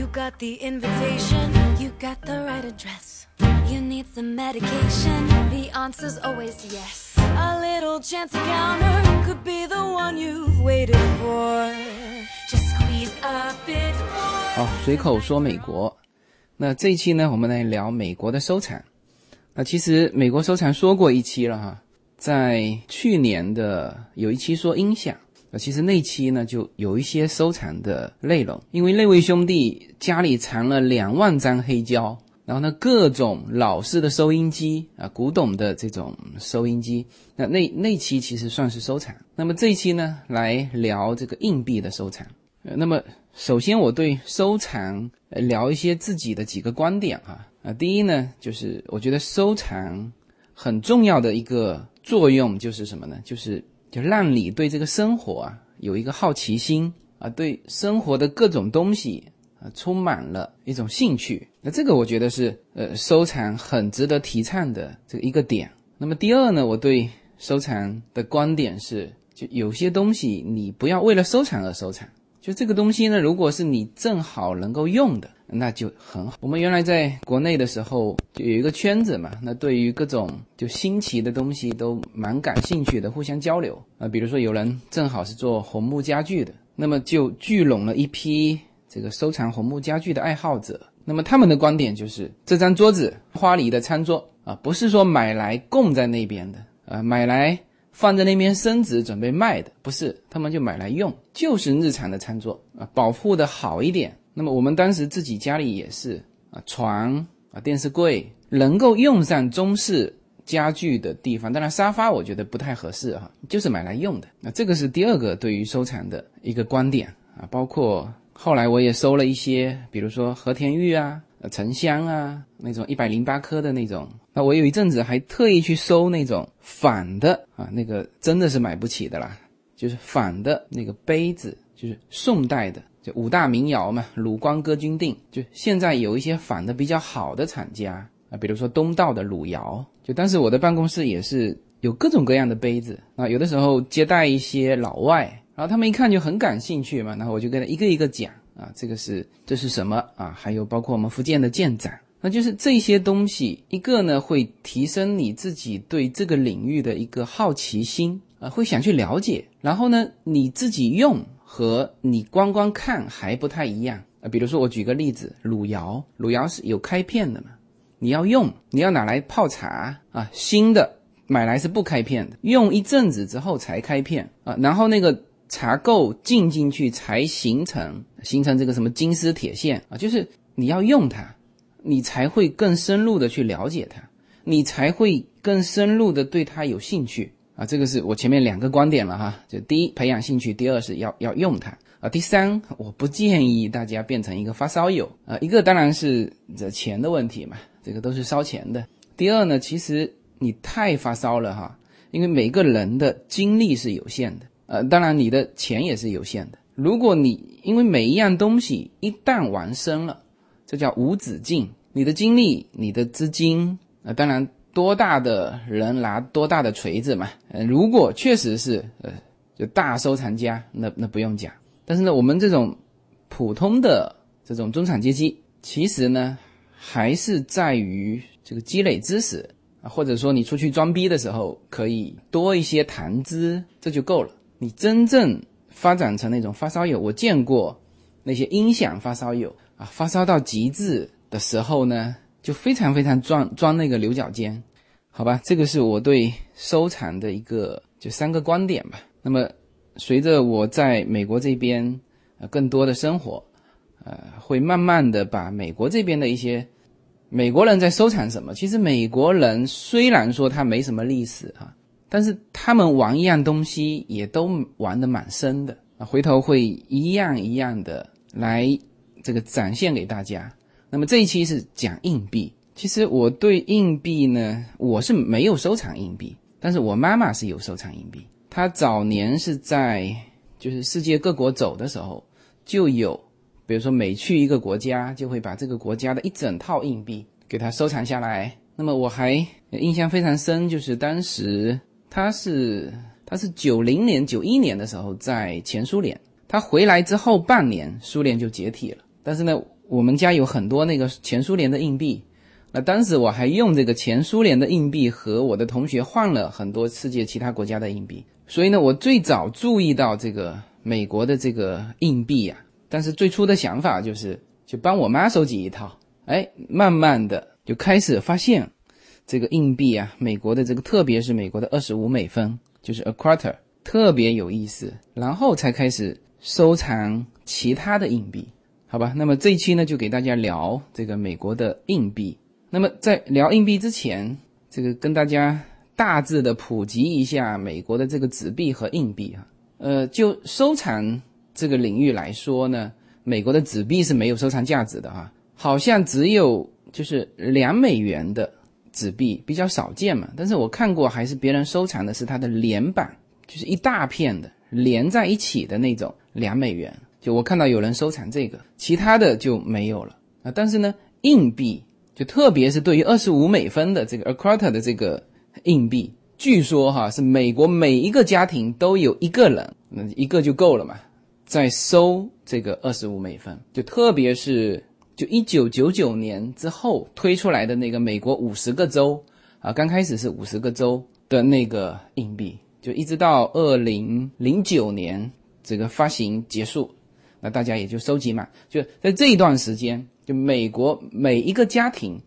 You got the invitation, you got the right address. You need some medication, the answer's always yes. A little chance encounter could be the one you've waited for. Just squeeze a bit more. 好，随口说美国。那这一期呢，我们来聊美国的收藏。那其实美国收藏说过一期了哈，在去年的有一期说音响。呃，其实那期呢就有一些收藏的内容，因为那位兄弟家里藏了两万张黑胶，然后呢各种老式的收音机啊，古董的这种收音机，那那那期其实算是收藏。那么这一期呢来聊这个硬币的收藏。呃，那么首先我对收藏呃聊一些自己的几个观点哈啊，第一呢就是我觉得收藏很重要的一个作用就是什么呢？就是就让你对这个生活啊有一个好奇心啊，对生活的各种东西啊充满了一种兴趣。那这个我觉得是呃收藏很值得提倡的这一个点。那么第二呢，我对收藏的观点是，就有些东西你不要为了收藏而收藏。就这个东西呢，如果是你正好能够用的，那就很好。我们原来在国内的时候就有一个圈子嘛，那对于各种就新奇的东西都蛮感兴趣的，互相交流啊。比如说有人正好是做红木家具的，那么就聚拢了一批这个收藏红木家具的爱好者。那么他们的观点就是，这张桌子花梨的餐桌啊，不是说买来供在那边的啊，买来。放在那边升值准备卖的不是，他们就买来用，就是日常的餐桌啊，保护的好一点。那么我们当时自己家里也是啊，床啊、电视柜能够用上中式家具的地方，当然沙发我觉得不太合适哈，就是买来用的。那这个是第二个对于收藏的一个观点啊，包括后来我也收了一些，比如说和田玉啊。呃，沉香啊，那种一百零八颗的那种，那我有一阵子还特意去收那种仿的啊，那个真的是买不起的啦，就是仿的那个杯子，就是宋代的，就五大名窑嘛，鲁光歌君定，就现在有一些仿的比较好的厂家啊，比如说东道的鲁窑，就当时我的办公室也是有各种各样的杯子啊，有的时候接待一些老外，然后他们一看就很感兴趣嘛，然后我就跟他一个一个讲。啊，这个是这是什么啊？还有包括我们福建的建盏，那就是这些东西。一个呢，会提升你自己对这个领域的一个好奇心啊，会想去了解。然后呢，你自己用和你光光看还不太一样啊。比如说，我举个例子，汝窑，汝窑是有开片的嘛？你要用，你要拿来泡茶啊。新的买来是不开片的，用一阵子之后才开片啊。然后那个。茶垢浸进去才形成形成这个什么金丝铁线啊，就是你要用它，你才会更深入的去了解它，你才会更深入的对它有兴趣啊。这个是我前面两个观点了哈，就第一培养兴趣，第二是要要用它啊。第三，我不建议大家变成一个发烧友啊。一个当然是这钱的问题嘛，这个都是烧钱的。第二呢，其实你太发烧了哈，因为每个人的精力是有限的。呃，当然你的钱也是有限的。如果你因为每一样东西一旦完生了，这叫无止境。你的精力、你的资金，呃，当然多大的人拿多大的锤子嘛。呃，如果确实是呃就大收藏家，那那不用讲。但是呢，我们这种普通的这种中产阶级，其实呢还是在于这个积累知识啊，或者说你出去装逼的时候可以多一些谈资，这就够了。你真正发展成那种发烧友，我见过那些音响发烧友啊，发烧到极致的时候呢，就非常非常钻钻那个牛角尖，好吧，这个是我对收藏的一个就三个观点吧。那么随着我在美国这边呃更多的生活，呃，会慢慢的把美国这边的一些美国人在收藏什么，其实美国人虽然说他没什么历史啊。但是他们玩一样东西也都玩得蛮深的啊，回头会一样一样的来这个展现给大家。那么这一期是讲硬币，其实我对硬币呢，我是没有收藏硬币，但是我妈妈是有收藏硬币。她早年是在就是世界各国走的时候，就有比如说每去一个国家，就会把这个国家的一整套硬币给她收藏下来。那么我还印象非常深，就是当时。她是她是九零年九一年的时候在前苏联，她回来之后半年苏联就解体了。但是呢，我们家有很多那个前苏联的硬币，那当时我还用这个前苏联的硬币和我的同学换了很多世界其他国家的硬币，所以呢，我最早注意到这个美国的这个硬币呀。但是最初的想法就是，就帮我妈收集一套，哎，慢慢的就开始发现，这个硬币啊，美国的这个，特别是美国的二十五美分，就是 a quarter，特别有意思，然后才开始收藏其他的硬币，好吧？那么这一期呢，就给大家聊这个美国的硬币。那么在聊硬币之前，这个跟大家大致的普及一下美国的这个纸币和硬币啊，呃，就收藏。这个领域来说呢，美国的纸币是没有收藏价值的哈，好像只有就是两美元的纸币比较少见嘛。但是我看过，还是别人收藏的是它的连版，就是一大片的连在一起的那种两美元。就我看到有人收藏这个，其他的就没有了啊。但是呢，硬币就特别是对于二十五美分的这个 a quarter 的这个硬币，据说哈是美国每一个家庭都有一个人，那一个就够了嘛。在收这个二十五美分，就特别是就一九九九年之后推出来的那个美国五十个州啊，刚开始是五十个州的那个硬币，就一直到二零零九年这个发行结束，那大家也就收集嘛。就在这一段时间，就美国每一个家庭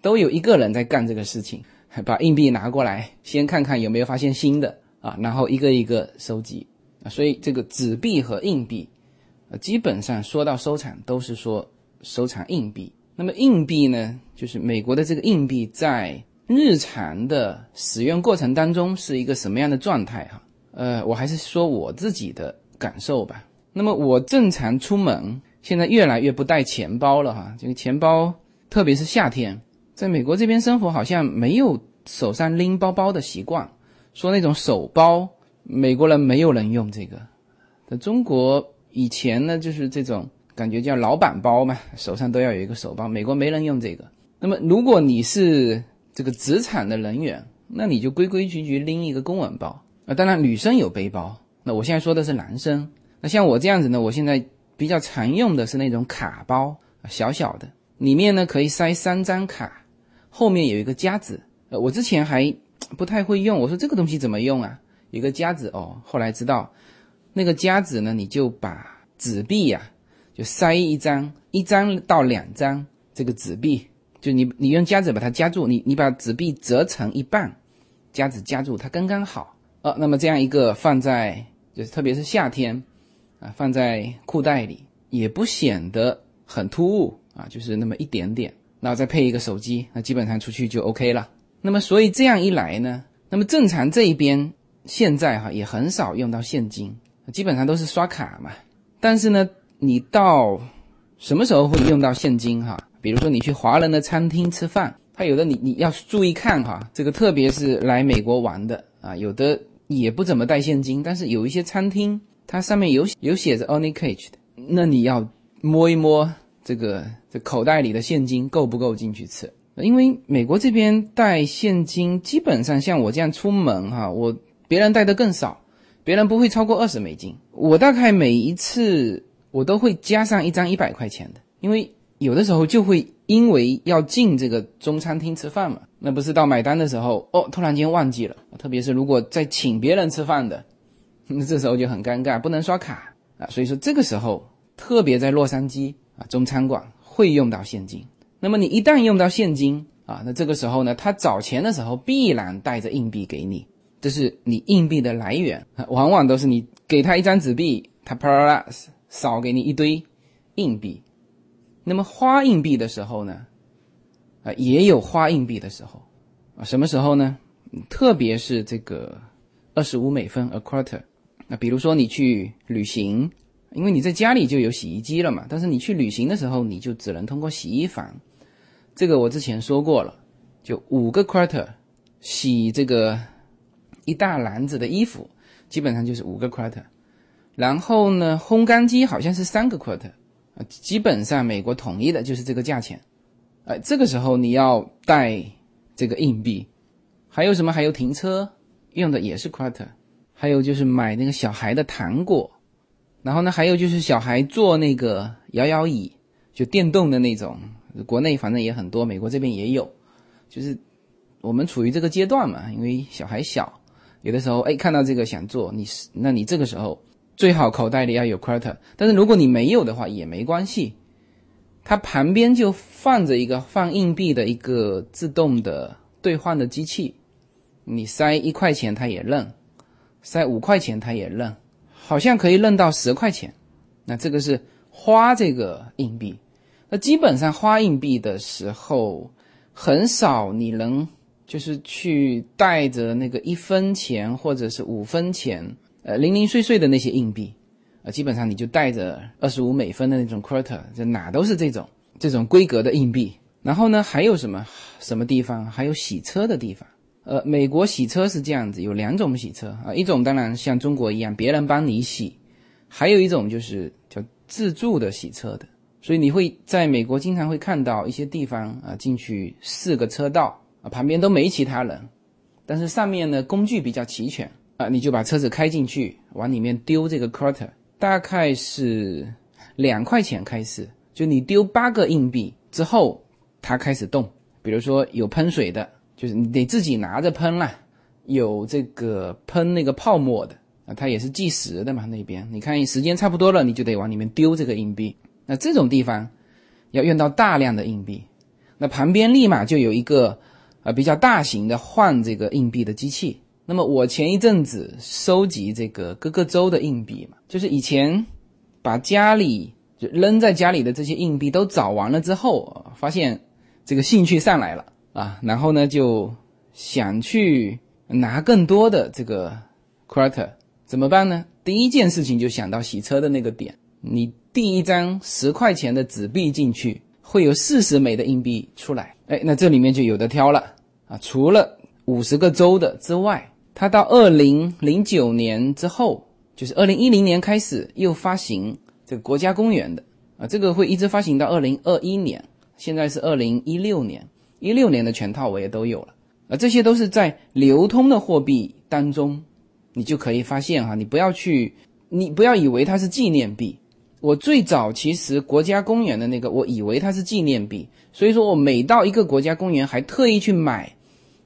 都有一个人在干这个事情，把硬币拿过来，先看看有没有发现新的啊，然后一个一个收集。啊，所以这个纸币和硬币，呃，基本上说到收藏都是说收藏硬币。那么硬币呢，就是美国的这个硬币在日常的使用过程当中是一个什么样的状态哈？呃，我还是说我自己的感受吧。那么我正常出门，现在越来越不带钱包了哈。这个钱包，特别是夏天，在美国这边生活好像没有手上拎包包的习惯，说那种手包。美国人没有人用这个，在中国以前呢，就是这种感觉叫老板包嘛，手上都要有一个手包。美国没人用这个。那么如果你是这个职场的人员，那你就规规矩矩拎一个公文包啊。当然女生有背包，那我现在说的是男生。那像我这样子呢，我现在比较常用的是那种卡包，小小的，里面呢可以塞三张卡，后面有一个夹子。呃，我之前还不太会用，我说这个东西怎么用啊？一个夹子哦，后来知道，那个夹子呢，你就把纸币呀，就塞一张，一张到两张这个纸币，就你你用夹子把它夹住，你你把纸币折成一半，夹子夹住它刚刚好。呃，那么这样一个放在，就是特别是夏天，啊，放在裤袋里也不显得很突兀啊，就是那么一点点，然后再配一个手机，那基本上出去就 OK 了。那么所以这样一来呢，那么正常这一边。现在哈也很少用到现金，基本上都是刷卡嘛。但是呢，你到什么时候会用到现金哈？比如说你去华人的餐厅吃饭，他有的你你要注意看哈，这个特别是来美国玩的啊，有的也不怎么带现金，但是有一些餐厅它上面有有写着 only cash 的，那你要摸一摸这个这口袋里的现金够不够进去吃？因为美国这边带现金基本上像我这样出门哈，我。别人带的更少，别人不会超过二十美金。我大概每一次我都会加上一张一百块钱的，因为有的时候就会因为要进这个中餐厅吃饭嘛，那不是到买单的时候哦，突然间忘记了。特别是如果在请别人吃饭的，那这时候就很尴尬，不能刷卡啊。所以说这个时候，特别在洛杉矶啊，中餐馆会用到现金。那么你一旦用到现金啊，那这个时候呢，他找钱的时候必然带着硬币给你。这是你硬币的来源，往往都是你给他一张纸币，他啪啦啦少给你一堆硬币。那么花硬币的时候呢，啊，也有花硬币的时候，啊，什么时候呢？特别是这个二十五美分 a quarter。那比如说你去旅行，因为你在家里就有洗衣机了嘛，但是你去旅行的时候，你就只能通过洗衣房。这个我之前说过了，就五个 quarter 洗这个。一大篮子的衣服，基本上就是五个 quarter，然后呢，烘干机好像是三个 quarter，啊，基本上美国统一的就是这个价钱，呃，这个时候你要带这个硬币，还有什么？还有停车用的也是 quarter，还有就是买那个小孩的糖果，然后呢，还有就是小孩坐那个摇摇椅，就电动的那种，国内反正也很多，美国这边也有，就是我们处于这个阶段嘛，因为小孩小，有的时候哎看到这个想做，你是那你这个时候最好口袋里要有 quarter，但是如果你没有的话也没关系，它旁边就放着一个放硬币的一个自动的兑换的机器，你塞一块钱它也认，塞五块钱他也认，好像可以认到十块钱，那这个是。花这个硬币，那基本上花硬币的时候，很少你能就是去带着那个一分钱或者是五分钱，呃，零零碎碎的那些硬币，呃，基本上你就带着二十五美分的那种 quarter，就哪都是这种这种规格的硬币。然后呢，还有什么什么地方？还有洗车的地方。呃，美国洗车是这样子，有两种洗车啊，一种当然像中国一样，别人帮你洗，还有一种就是叫。自助的洗车的，所以你会在美国经常会看到一些地方啊，进去四个车道啊，旁边都没其他人，但是上面呢工具比较齐全啊，你就把车子开进去，往里面丢这个 quarter，大概是两块钱开始，就你丢八个硬币之后，它开始动。比如说有喷水的，就是你得自己拿着喷啦；有这个喷那个泡沫的。啊，它也是计时的嘛，那边你看时间差不多了，你就得往里面丢这个硬币。那这种地方要用到大量的硬币，那旁边立马就有一个呃比较大型的换这个硬币的机器。那么我前一阵子收集这个各个州的硬币嘛，就是以前把家里就扔在家里的这些硬币都找完了之后，发现这个兴趣上来了啊，然后呢就想去拿更多的这个 quarter。怎么办呢？第一件事情就想到洗车的那个点，你递一张十块钱的纸币进去，会有四十枚的硬币出来。哎，那这里面就有的挑了啊！除了五十个州的之外，它到二零零九年之后，就是二零一零年开始又发行这个国家公园的啊，这个会一直发行到二零二一年。现在是二零一六年，一六年的全套我也都有了啊，这些都是在流通的货币当中。你就可以发现哈，你不要去，你不要以为它是纪念币。我最早其实国家公园的那个，我以为它是纪念币，所以说我每到一个国家公园，还特意去买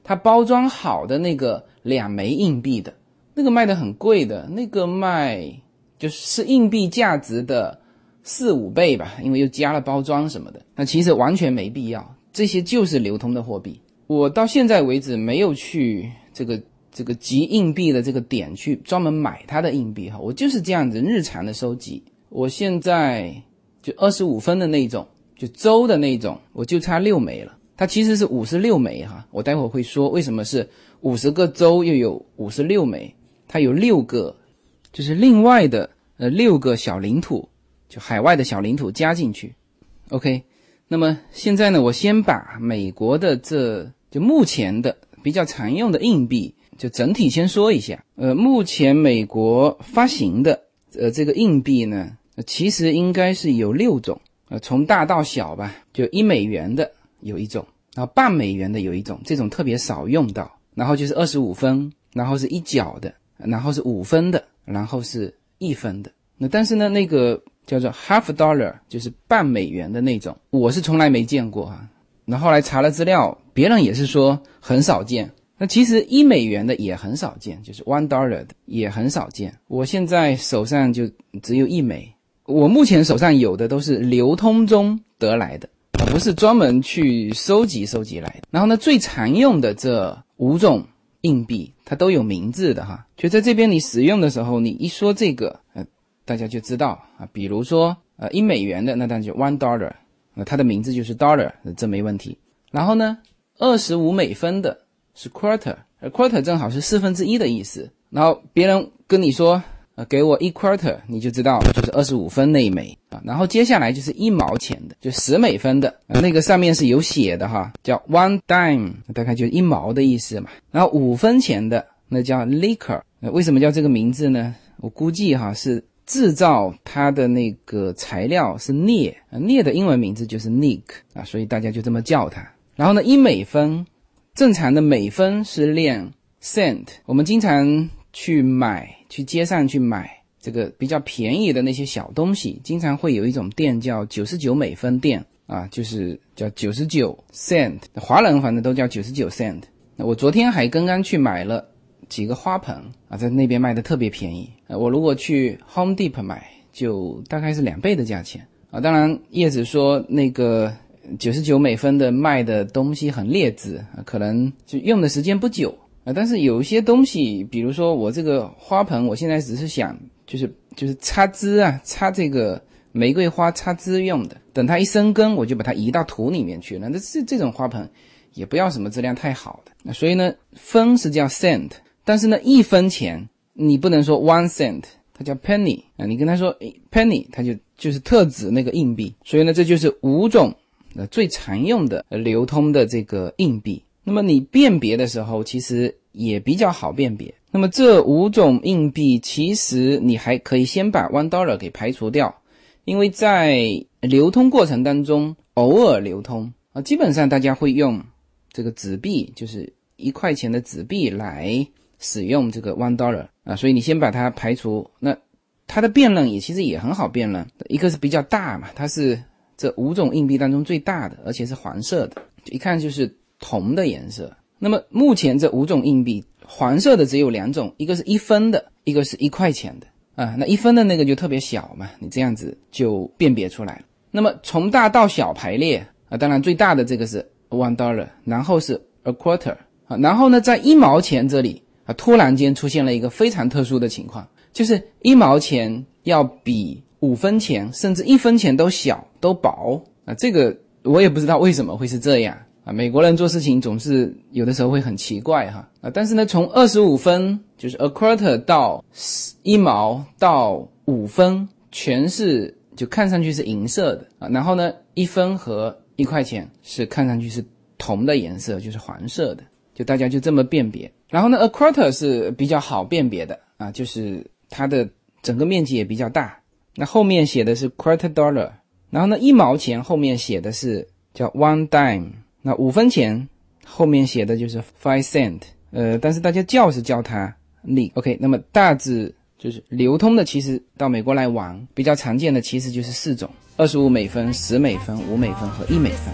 它包装好的那个两枚硬币的，那个卖的很贵的，那个卖就是硬币价值的四五倍吧，因为又加了包装什么的。那其实完全没必要，这些就是流通的货币。我到现在为止没有去这个。这个集硬币的这个点去专门买它的硬币哈，我就是这样子日常的收集。我现在就二十五分的那种，就周的那种，我就差六枚了。它其实是五十六枚哈，我待会儿会说为什么是五十个周又有五十六枚，它有六个，就是另外的呃六个小领土，就海外的小领土加进去。OK，那么现在呢，我先把美国的这就目前的比较常用的硬币。就整体先说一下，呃，目前美国发行的呃这个硬币呢，其实应该是有六种，呃，从大到小吧，就一美元的有一种，然后半美元的有一种，这种特别少用到，然后就是二十五分，然后是一角的，然后是五分的，然后是一分的。那但是呢，那个叫做 half dollar，就是半美元的那种，我是从来没见过哈。那后来查了资料，别人也是说很少见。那其实一美元的也很少见，就是 one dollar 的也很少见。我现在手上就只有一枚，我目前手上有的都是流通中得来的，不是专门去收集收集来的。然后呢，最常用的这五种硬币，它都有名字的哈。就在这边你使用的时候，你一说这个，呃，大家就知道啊。比如说，呃，一美元的，那当然就 one dollar，那它的名字就是 dollar，这没问题。然后呢，二十五美分的。是 quarter，而 quarter 正好是四分之一的意思。然后别人跟你说，呃，给我一 quarter，你就知道就是二十五分那一枚啊。然后接下来就是一毛钱的，就十美分的，那个上面是有写的哈，叫 one dime，大概就一毛的意思嘛。然后五分钱的那叫 liquor，为什么叫这个名字呢？我估计哈是制造它的那个材料是镍，镍的英文名字就是 nick 啊，所以大家就这么叫它。然后呢，一美分。正常的美分是练 cent，我们经常去买，去街上去买这个比较便宜的那些小东西，经常会有一种店叫九十九美分店啊，就是叫九十九 cent，华人反正都叫九十九 cent。那我昨天还刚刚去买了几个花盆啊，在那边卖的特别便宜。我如果去 Home Depot 买，就大概是两倍的价钱啊。当然，叶子说那个九十九美分的卖的东西很劣质啊，可能就用的时间不久啊。但是有一些东西，比如说我这个花盆，我现在只是想。就是就是插枝啊，插这个玫瑰花插枝用的。等它一生根，我就把它移到土里面去了。那这这种花盆也不要什么质量太好的。那所以呢，分是叫 cent，但是呢，一分钱你不能说 one cent，它叫 penny 啊。你跟他说 penny，它就就是特指那个硬币。所以呢，这就是五种呃最常用的流通的这个硬币。那么你辨别的时候，其实也比较好辨别。那么这五种硬币，其实你还可以先把 one dollar 给排除掉，因为在流通过程当中偶尔流通啊，基本上大家会用这个纸币，就是一块钱的纸币来使用这个 one dollar 啊，所以你先把它排除。那它的辨认也其实也很好辨认，一个是比较大嘛，它是这五种硬币当中最大的，而且是黄色的，一看就是铜的颜色。那么目前这五种硬币。黄色的只有两种，一个是一分的，一个是一块钱的啊。那一分的那个就特别小嘛，你这样子就辨别出来了。那么从大到小排列啊，当然最大的这个是 one dollar，然后是 a quarter 啊，然后呢，在一毛钱这里啊，突然间出现了一个非常特殊的情况，就是一毛钱要比五分钱甚至一分钱都小都薄啊。这个我也不知道为什么会是这样。啊，美国人做事情总是有的时候会很奇怪哈啊，但是呢，从二十五分就是 a quarter 到一毛到五分，全是就看上去是银色的啊，然后呢，一分和一块钱是看上去是铜的颜色，就是黄色的，就大家就这么辨别。然后呢，a quarter 是比较好辨别的啊，就是它的整个面积也比较大。那后面写的是 quarter dollar，然后呢，一毛钱后面写的是叫 one dime。那五分钱后面写的就是 five cent，呃，但是大家叫是叫它 li。OK，那么大致就是流通的，其实到美国来玩比较常见的其实就是四种：二十五美分、十美分、五美分和一美分。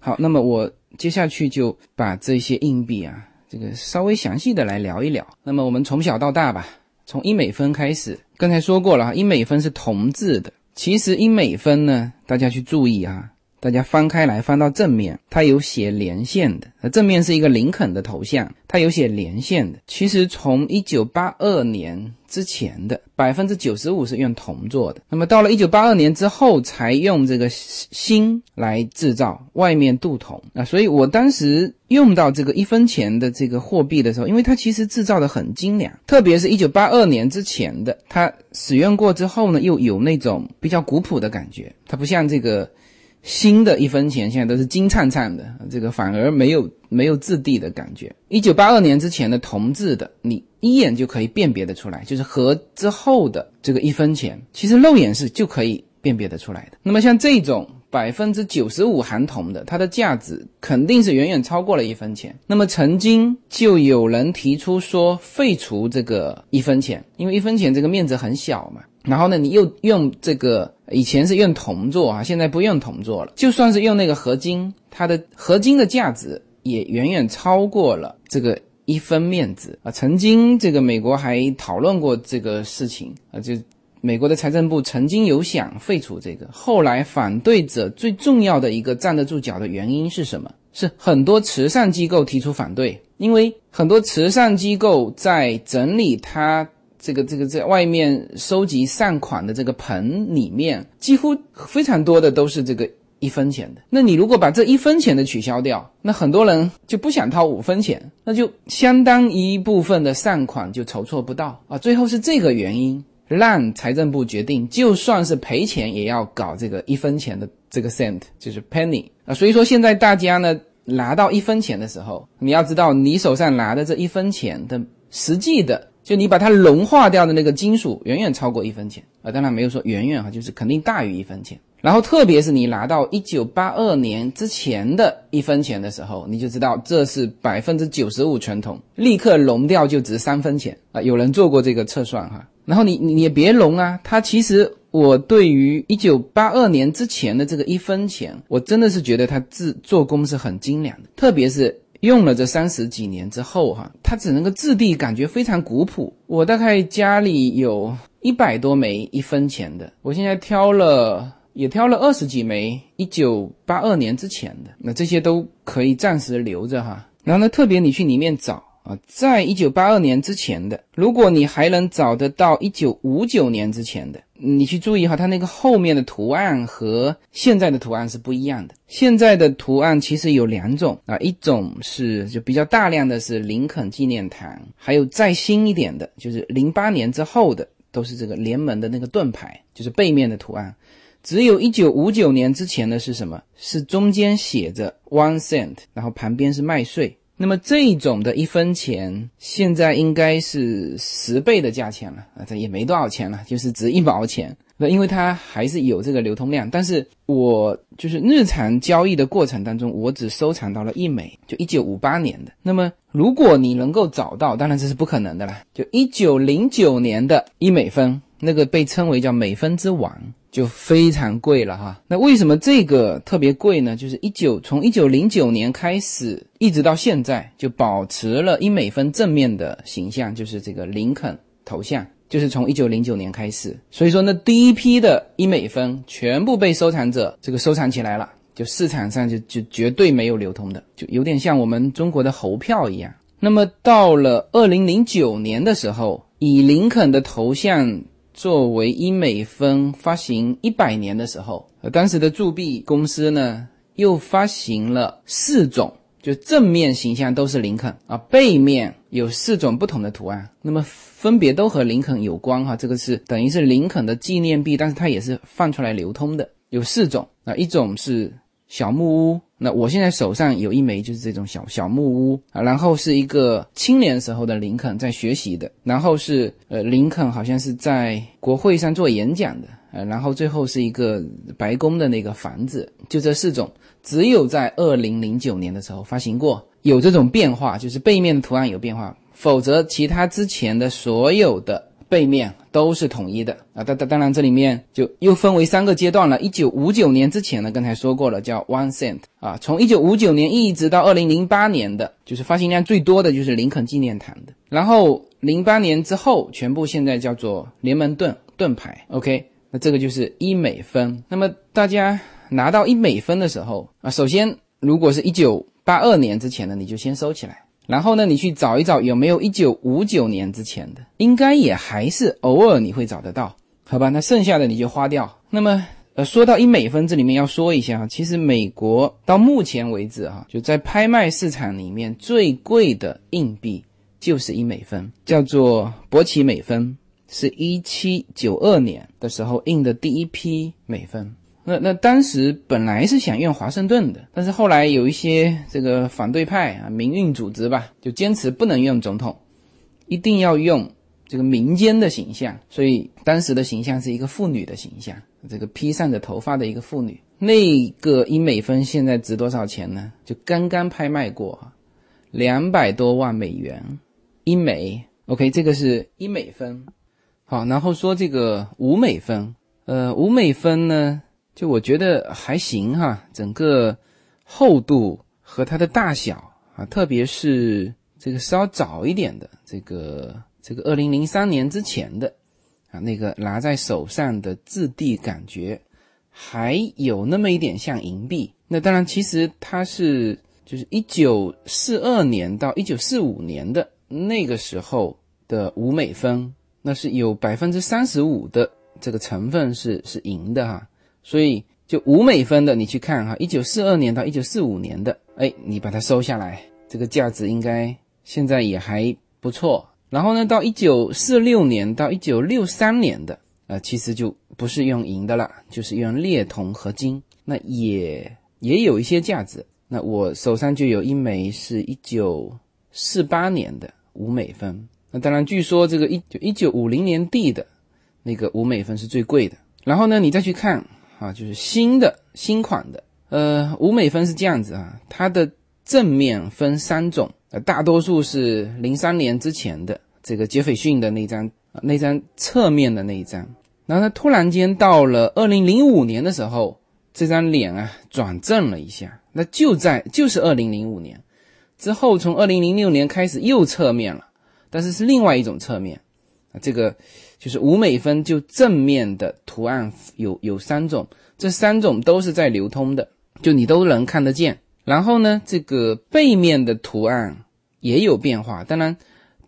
好，那么我。接下去就把这些硬币啊，这个稍微详细的来聊一聊。那么我们从小到大吧，从一美分开始。刚才说过了，一美分是铜制的。其实一美分呢，大家去注意啊。大家翻开来，翻到正面，它有写连线的。那正面是一个林肯的头像，它有写连线的。其实从一九八二年之前的百分之九十五是用铜做的。那么到了一九八二年之后，才用这个锌来制造，外面镀铜啊。所以我当时用到这个一分钱的这个货币的时候，因为它其实制造的很精良，特别是一九八二年之前的，它使用过之后呢，又有那种比较古朴的感觉，它不像这个。新的一分钱现在都是金灿灿的，这个反而没有没有质地的感觉。一九八二年之前的铜制的，你一眼就可以辨别的出来，就是和之后的这个一分钱，其实肉眼是就可以辨别的出来的。那么像这种百分之九十五含铜的，它的价值肯定是远远超过了一分钱。那么曾经就有人提出说废除这个一分钱，因为一分钱这个面值很小嘛。然后呢，你又用这个以前是用铜做啊，现在不用铜做了。就算是用那个合金，它的合金的价值也远远超过了这个一分面值啊。曾经这个美国还讨论过这个事情啊，就美国的财政部曾经有想废除这个，后来反对者最重要的一个站得住脚的原因是什么？是很多慈善机构提出反对，因为很多慈善机构在整理它。这个这个在外面收集善款的这个盆里面，几乎非常多的都是这个一分钱的。那你如果把这一分钱的取消掉，那很多人就不想掏五分钱，那就相当一部分的善款就筹措不到啊。最后是这个原因让财政部决定，就算是赔钱也要搞这个一分钱的这个 cent，就是 penny 啊。所以说现在大家呢拿到一分钱的时候，你要知道你手上拿的这一分钱的实际的。就你把它融化掉的那个金属远远超过一分钱啊，当然没有说远远哈，就是肯定大于一分钱。然后特别是你拿到一九八二年之前的一分钱的时候，你就知道这是百分之九十五纯铜，立刻融掉就值三分钱啊。有人做过这个测算哈。然后你你也别融啊，它其实我对于一九八二年之前的这个一分钱，我真的是觉得它制做工是很精良的，特别是。用了这三十几年之后，哈，它只能够质地感觉非常古朴。我大概家里有一百多枚一分钱的，我现在挑了也挑了二十几枚一九八二年之前的，那这些都可以暂时留着哈。然后呢，特别你去里面找。啊，在一九八二年之前的，如果你还能找得到一九五九年之前的，你去注意哈，它那个后面的图案和现在的图案是不一样的。现在的图案其实有两种啊，一种是就比较大量的是林肯纪念堂，还有再新一点的，就是零八年之后的，都是这个联盟的那个盾牌，就是背面的图案。只有一九五九年之前的是什么？是中间写着 one cent，然后旁边是麦穗。那么这种的一分钱，现在应该是十倍的价钱了啊，这也没多少钱了，就是值一毛钱。那因为它还是有这个流通量，但是我就是日常交易的过程当中，我只收藏到了一枚，就一九五八年的。那么如果你能够找到，当然这是不可能的了，就一九零九年的一美分，那个被称为叫美分之王。就非常贵了哈。那为什么这个特别贵呢？就是一九从一九零九年开始，一直到现在，就保持了一美分正面的形象，就是这个林肯头像，就是从一九零九年开始。所以说呢，第一批的一美分全部被收藏者这个收藏起来了，就市场上就就绝对没有流通的，就有点像我们中国的猴票一样。那么到了二零零九年的时候，以林肯的头像。作为一美分发行一百年的时候，呃，当时的铸币公司呢又发行了四种，就正面形象都是林肯啊，背面有四种不同的图案，那么分别都和林肯有关哈，这个是等于是林肯的纪念币，但是它也是放出来流通的，有四种啊，一种是小木屋。那我现在手上有一枚，就是这种小小木屋啊，然后是一个青年时候的林肯在学习的，然后是呃林肯好像是在国会上做演讲的，呃，然后最后是一个白宫的那个房子，就这四种，只有在二零零九年的时候发行过，有这种变化，就是背面的图案有变化，否则其他之前的所有的。背面都是统一的啊，当当当然这里面就又分为三个阶段了。一九五九年之前呢，刚才说过了，叫 one cent 啊，从一九五九年一直到二零零八年的，就是发行量最多的就是林肯纪念堂的。然后零八年之后，全部现在叫做联盟盾盾牌。OK，那这个就是一美分。那么大家拿到一美分的时候啊，首先如果是一九八二年之前的，你就先收起来。然后呢，你去找一找有没有一九五九年之前的，应该也还是偶尔你会找得到，好吧？那剩下的你就花掉。那么，呃，说到一美分，这里面要说一下，其实美国到目前为止哈，就在拍卖市场里面最贵的硬币就是一美分，叫做博奇美分，是一七九二年的时候印的第一批美分。那那当时本来是想用华盛顿的，但是后来有一些这个反对派啊，民运组织吧，就坚持不能用总统，一定要用这个民间的形象。所以当时的形象是一个妇女的形象，这个披散着头发的一个妇女。那个一美分现在值多少钱呢？就刚刚拍卖过，两百多万美元一美。OK，这个是一美分。好，然后说这个五美分，呃，五美分呢？就我觉得还行哈，整个厚度和它的大小啊，特别是这个稍早一点的，这个这个二零零三年之前的啊，那个拿在手上的质地感觉还有那么一点像银币。那当然，其实它是就是一九四二年到一九四五年的那个时候的五美分那是有百分之三十五的这个成分是是银的哈，所以就五美分的你去看哈，一九四二年到一九四五年的，哎，你把它收下来，这个价值应该现在也还不错。然后呢，到一九四六年到一九六三年的，呃，其实就不是用银的了，就是用劣铜合金，那也也有一些价值。那我手上就有一枚是一九四八年的五美分。那当然，据说这个一九一九五零年地的那个五美分是最贵的。然后呢，你再去看啊，就是新的新款的，呃，五美分是这样子啊，它的正面分三种，呃，大多数是零三年之前的这个杰斐逊的那张那张侧面的那一张。然后呢，突然间到了二零零五年的时候，这张脸啊转正了一下。那就在就是二零零五年之后，从二零零六年开始又侧面了。但是是另外一种侧面，这个就是五美分，就正面的图案有有三种，这三种都是在流通的，就你都能看得见。然后呢，这个背面的图案也有变化，当然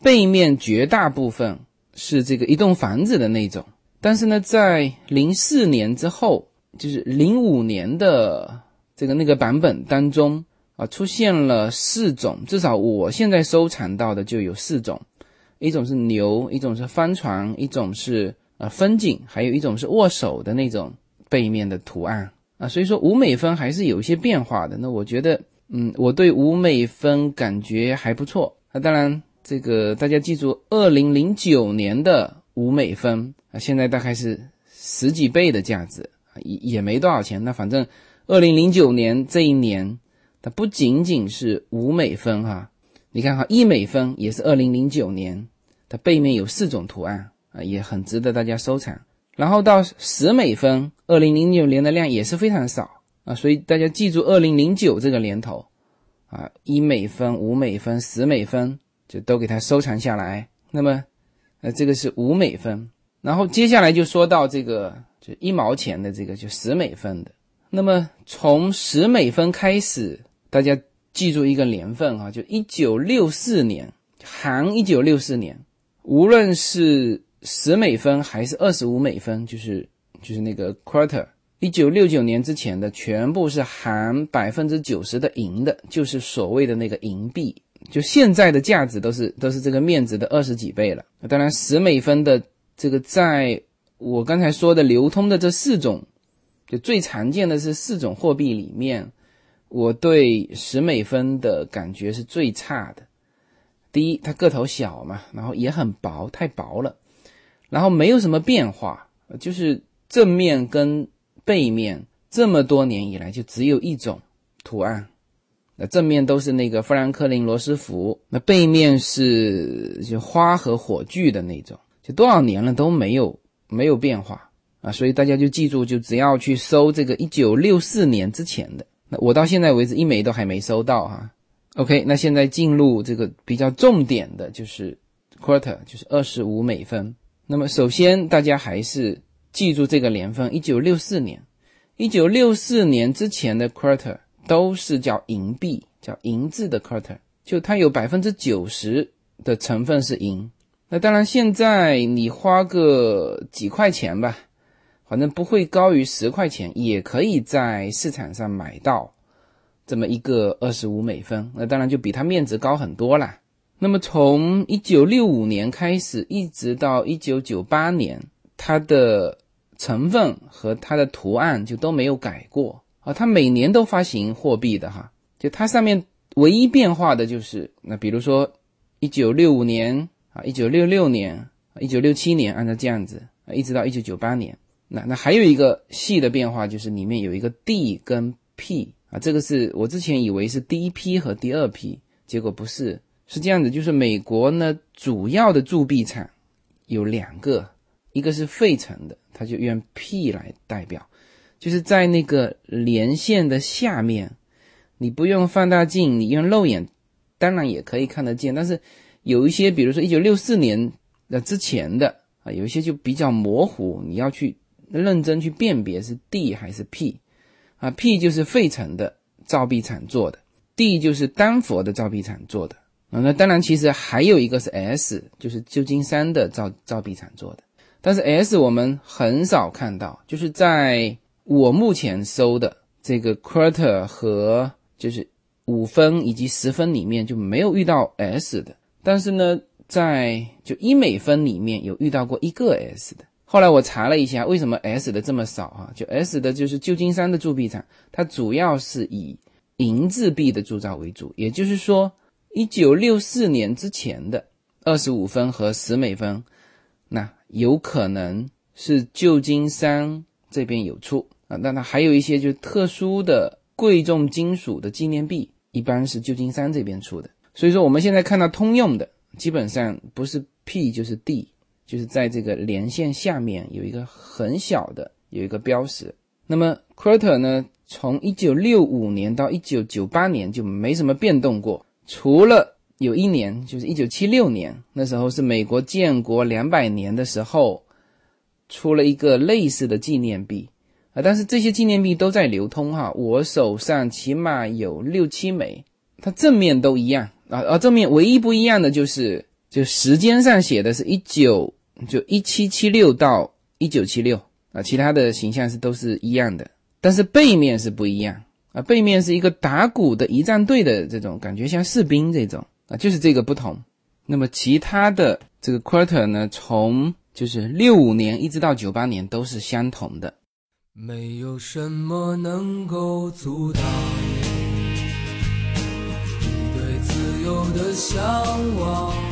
背面绝大部分是这个一栋房子的那种。但是呢，在零四年之后，就是零五年的这个那个版本当中啊，出现了四种，至少我现在收藏到的就有四种。一种是牛，一种是帆船，一种是呃风景，还有一种是握手的那种背面的图案啊。所以说五美分还是有一些变化的。那我觉得，嗯，我对五美分感觉还不错。那当然，这个大家记住，二零零九年的五美分啊，现在大概是十几倍的价值，也也没多少钱。那反正二零零九年这一年，它不仅仅是五美分哈，你看哈，一美分也是二零零九年。它背面有四种图案啊，也很值得大家收藏。然后到十美分，二零零九年的量也是非常少啊，所以大家记住二零零九这个年头啊，一美分、五美分、十美分就都给它收藏下来。那么，呃，这个是五美分。然后接下来就说到这个就一毛钱的这个就十美分的。那么从十美分开始，大家记住一个年份啊，就一九六四年，含一九六四年。无论是十美分还是二十五美分，就是就是那个 quarter，一九六九年之前的全部是含百分之九十的银的，就是所谓的那个银币。就现在的价值都是都是这个面值的二十几倍了。当然，十美分的这个，在我刚才说的流通的这四种，就最常见的是四种货币里面，我对十美分的感觉是最差的。第一，它个头小嘛，然后也很薄，太薄了，然后没有什么变化，就是正面跟背面这么多年以来就只有一种图案，那正面都是那个富兰克林罗斯福，那背面是就花和火炬的那种，就多少年了都没有没有变化啊，所以大家就记住，就只要去搜这个一九六四年之前的，那我到现在为止一枚都还没收到哈。OK，那现在进入这个比较重点的，就是 quarter，就是二十五美分。那么首先大家还是记住这个年份，一九六四年。一九六四年之前的 quarter 都是叫银币，叫银质的 quarter，就它有百分之九十的成分是银。那当然现在你花个几块钱吧，反正不会高于十块钱，也可以在市场上买到。这么一个二十五美分，那当然就比它面值高很多啦。那么从一九六五年开始，一直到一九九八年，它的成分和它的图案就都没有改过啊。它每年都发行货币的哈，就它上面唯一变化的就是，那比如说一九六五年啊，一九六六年，一九六七年，按照这样子，一直到一九九八年，那那还有一个细的变化就是里面有一个 D 跟 P。啊，这个是我之前以为是第一批和第二批，结果不是，是这样子，就是美国呢主要的铸币厂有两个，一个是费城的，它就用 P 来代表，就是在那个连线的下面，你不用放大镜，你用肉眼当然也可以看得见，但是有一些，比如说一九六四年的之前的啊，有一些就比较模糊，你要去认真去辨别是 D 还是 P。啊，P 就是费城的造币厂做的，D 就是丹佛的造币厂做的。啊，那当然，其实还有一个是 S，就是旧金山的造造币厂做的。但是 S 我们很少看到，就是在我目前搜的这个 quarter 和就是五分以及十分里面就没有遇到 S 的。但是呢，在就一美分里面有遇到过一个 S 的。后来我查了一下，为什么 S 的这么少啊？就 S 的就是旧金山的铸币厂，它主要是以银制币的铸造为主，也就是说。一九六四年之前的二十五分和十美分，那有可能是旧金山这边有出啊。那它还有一些就特殊的贵重金属的纪念币，一般是旧金山这边出的。所以说我们现在看到通用的，基本上不是 P 就是 D，就是在这个连线下面有一个很小的有一个标识。那么 Quarter 呢，从一九六五年到一九九八年就没什么变动过。除了有一年，就是一九七六年，那时候是美国建国两百年的时候，出了一个类似的纪念币啊，但是这些纪念币都在流通哈，我手上起码有六七枚，它正面都一样啊，而正面唯一不一样的就是，就时间上写的是一九就一七七六到一九七六啊，其他的形象是都是一样的，但是背面是不一样。啊，背面是一个打鼓的仪战队的这种感觉，像士兵这种啊，就是这个不同。那么其他的这个 quarter 呢，从就是六五年一直到九八年都是相同的。没有什么能够阻挡你对自由的向往。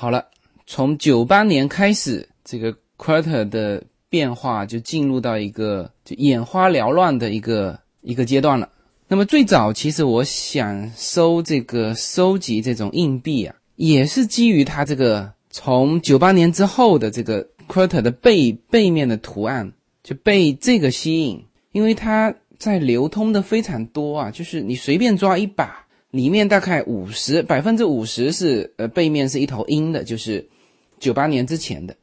好了。从九八年开始，这个 quarter 的变化就进入到一个就眼花缭乱的一个一个阶段了。那么最早，其实我想收这个收集这种硬币啊，也是基于它这个从九八年之后的这个 quarter 的背背面的图案就被这个吸引，因为它在流通的非常多啊，就是你随便抓一把，里面大概五十百分之五十是呃背面是一头鹰的，就是。九八年之前的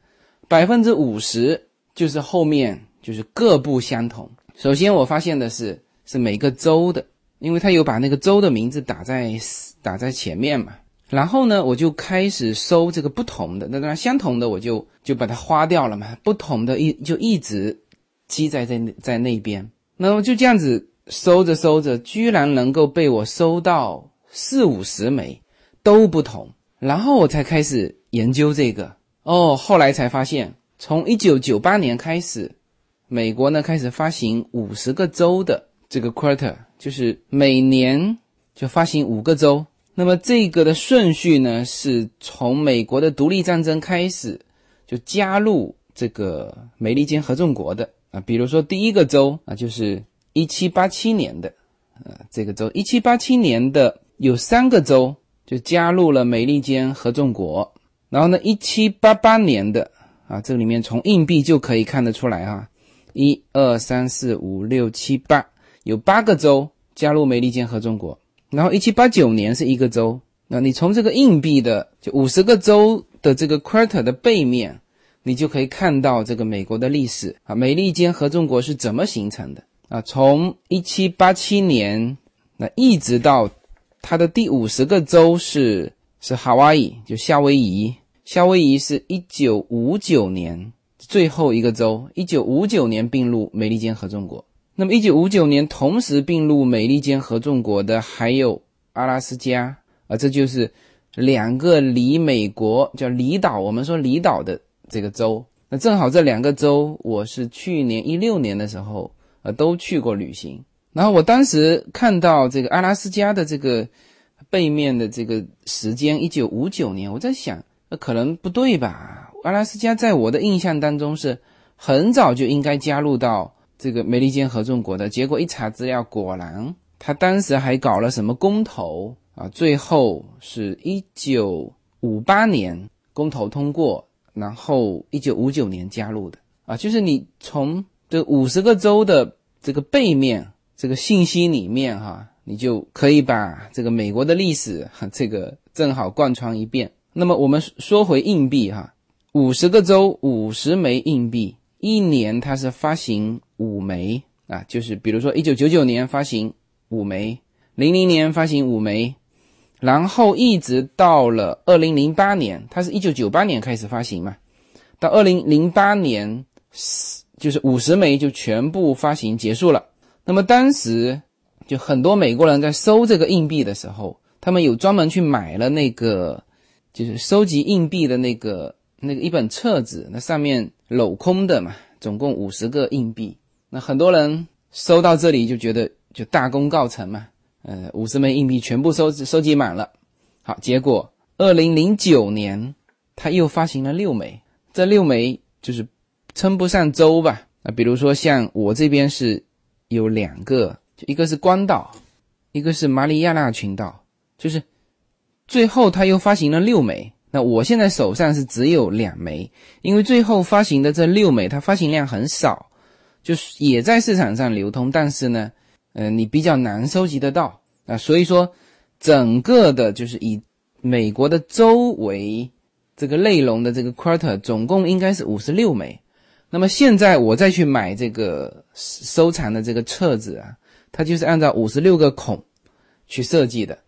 百分之五十就是后面就是各不相同。首先我发现的是是每个州的，因为他有把那个州的名字打在打在前面嘛。然后呢，我就开始搜这个不同的，那当然相同的我就就把它花掉了嘛。不同的一就一直积在在在那边。那么就这样子搜着搜着，居然能够被我搜到四五十枚都不同。然后我才开始研究这个哦，后来才发现，从一九九八年开始，美国呢开始发行五十个州的这个 quarter，就是每年就发行五个州。那么这个的顺序呢，是从美国的独立战争开始就加入这个美利坚合众国的啊，比如说第一个州啊，就是一七八七年的，呃，这个州一七八七年的有三个州。就加入了美利坚合众国，然后呢，一七八八年的啊，这里面从硬币就可以看得出来哈，一二三四五六七八，有八个州加入美利坚合众国，然后一七八九年是一个州，那你从这个硬币的就五十个州的这个 quarter 的背面，你就可以看到这个美国的历史啊，美利坚合众国是怎么形成的啊？从一七八七年那一直到。它的第五十个州是是夏威夷，就夏威夷。夏威夷是一九五九年最后一个州，一九五九年并入美利坚合众国。那么一九五九年同时并入美利坚合众国的还有阿拉斯加啊，这就是两个离美国叫离岛，我们说离岛的这个州。那正好这两个州，我是去年一六年的时候都去过旅行。然后我当时看到这个阿拉斯加的这个背面的这个时间一九五九年，我在想，那可能不对吧？阿拉斯加在我的印象当中是很早就应该加入到。这个美利坚合众国的结果一查资料，果然他当时还搞了什么公投啊？最后是一九五八年公投通过，然后一九五九年加入的啊。就是你从这五十个州的这个背面这个信息里面哈，你就可以把这个美国的历史哈这个正好贯穿一遍。那么我们说回硬币哈，五十个州五十枚硬币，一年它是发行。五枚啊，就是比如说一九九九年发行五枚，零零年发行五枚，然后一直到了二零零八年，它是一九九八年开始发行嘛，到二零零八年，就是五十枚就全部发行结束了。那么当时就很多美国人在收这个硬币的时候，他们有专门去买了那个，就是收集硬币的那个那个一本册子，那上面镂空的嘛，总共五十个硬币。那很多人收到这里就觉得就大功告成嘛，呃，五十枚硬币全部收收集满了。好，结果二零零九年他又发行了六枚，这六枚就是称不上州吧？啊，比如说像我这边是有两个，一个是关岛，一个是马里亚纳群岛，就是最后他又发行了六枚。那我现在手上是只有两枚，因为最后发行的这六枚它发行量很少。就是也在市场上流通，但是呢，呃，你比较难收集得到啊。所以说，整个的就是以美国的州为这个内容的这个 quarter，总共应该是五十六枚。那么现在我再去买这个收藏的这个册子啊，它就是按照五十六个孔去设计的。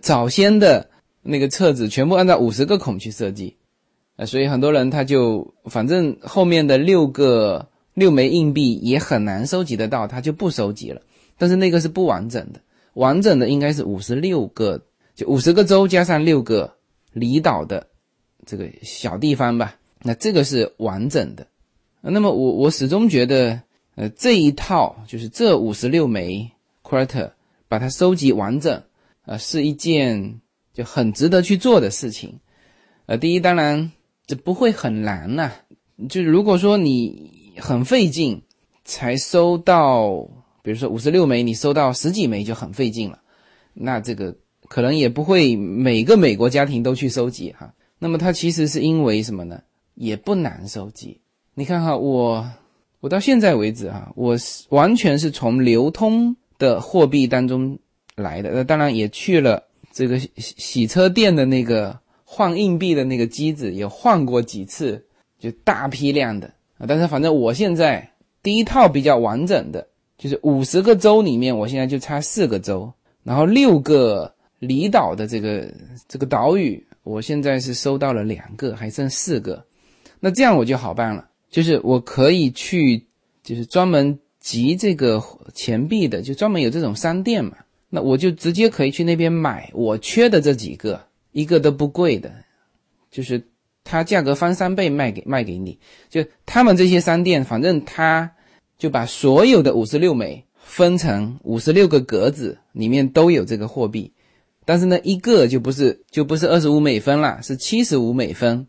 早先的那个册子全部按照五十个孔去设计，啊，所以很多人他就反正后面的六个。六枚硬币也很难收集得到，他就不收集了。但是那个是不完整的，完整的应该是五十六个，就五十个州加上六个离岛的这个小地方吧。那这个是完整的。那么我我始终觉得，呃，这一套就是这五十六枚 quarter 把它收集完整，呃，是一件就很值得去做的事情。呃，第一，当然这不会很难呐。就是如果说你。很费劲才收到，比如说五十六枚，你收到十几枚就很费劲了。那这个可能也不会每个美国家庭都去收集哈。那么它其实是因为什么呢？也不难收集。你看哈，我我到现在为止哈，我是完全是从流通的货币当中来的。那当然也去了这个洗洗车店的那个换硬币的那个机子，也换过几次，就大批量的啊。但是反正我现在第一套比较完整的，就是五十个州里面，我现在就差四个州，然后六个离岛的这个这个岛屿，我现在是收到了两个，还剩四个。那这样我就好办了，就是我可以去，就是专门集这个钱币的，就专门有这种商店嘛。那我就直接可以去那边买我缺的这几个，一个都不贵的，就是。它价格翻三倍卖给卖给你，就他们这些商店，反正他就把所有的五十六枚分成五十六个格子，里面都有这个货币，但是呢，一个就不是就不是二十五美分了，是七十五美分。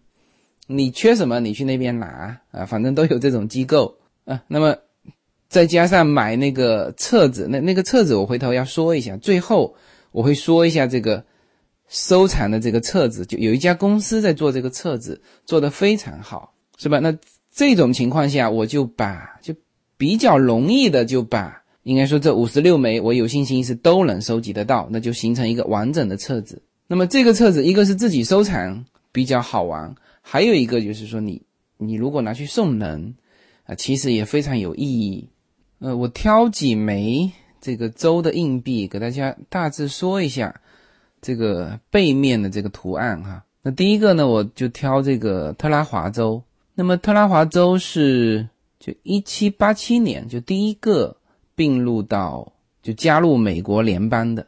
你缺什么，你去那边拿啊，反正都有这种机构啊。那么再加上买那个册子，那那个册子我回头要说一下，最后我会说一下这个。收藏的这个册子，就有一家公司在做这个册子，做得非常好，是吧？那这种情况下，我就把就比较容易的就把，应该说这五十六枚，我有信心是都能收集得到，那就形成一个完整的册子。那么这个册子，一个是自己收藏比较好玩，还有一个就是说你你如果拿去送人啊，其实也非常有意义。呃，我挑几枚这个州的硬币给大家大致说一下。这个背面的这个图案哈，那第一个呢，我就挑这个特拉华州。那么特拉华州是就一七八七年就第一个并入到就加入美国联邦的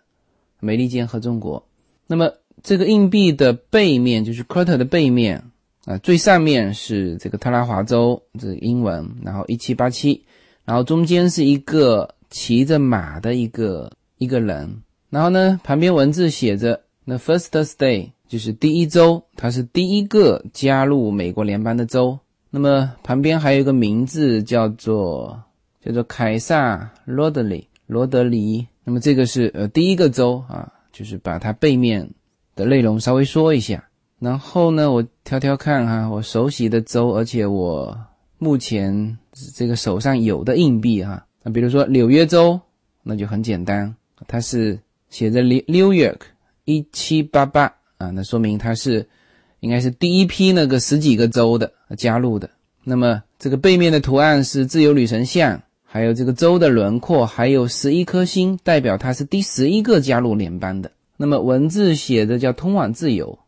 美利坚合众国。那么这个硬币的背面就是 quarter 的背面啊，最上面是这个特拉华州这英文，然后一七八七，然后中间是一个骑着马的一个一个人，然后呢旁边文字写着 “the first day 就是第一周，它是第一个加入美国联邦的州。那么旁边还有一个名字叫做叫做凯撒罗德里罗德里。那么这个是呃第一个州啊，就是把它背面的内容稍微说一下。然后呢，我挑挑看哈，我熟悉的州，而且我目前这个手上有的硬币哈，那比如说纽约州，那就很简单，它是写着 New New York 一七八八啊，那说明它是。应该是第一批那个十几个州的加入的。那么这个背面的图案是自由女神像，还有这个州的轮廓，还有十一颗星，代表它是第十一个加入联邦的。那么文字写的叫“通往自由”，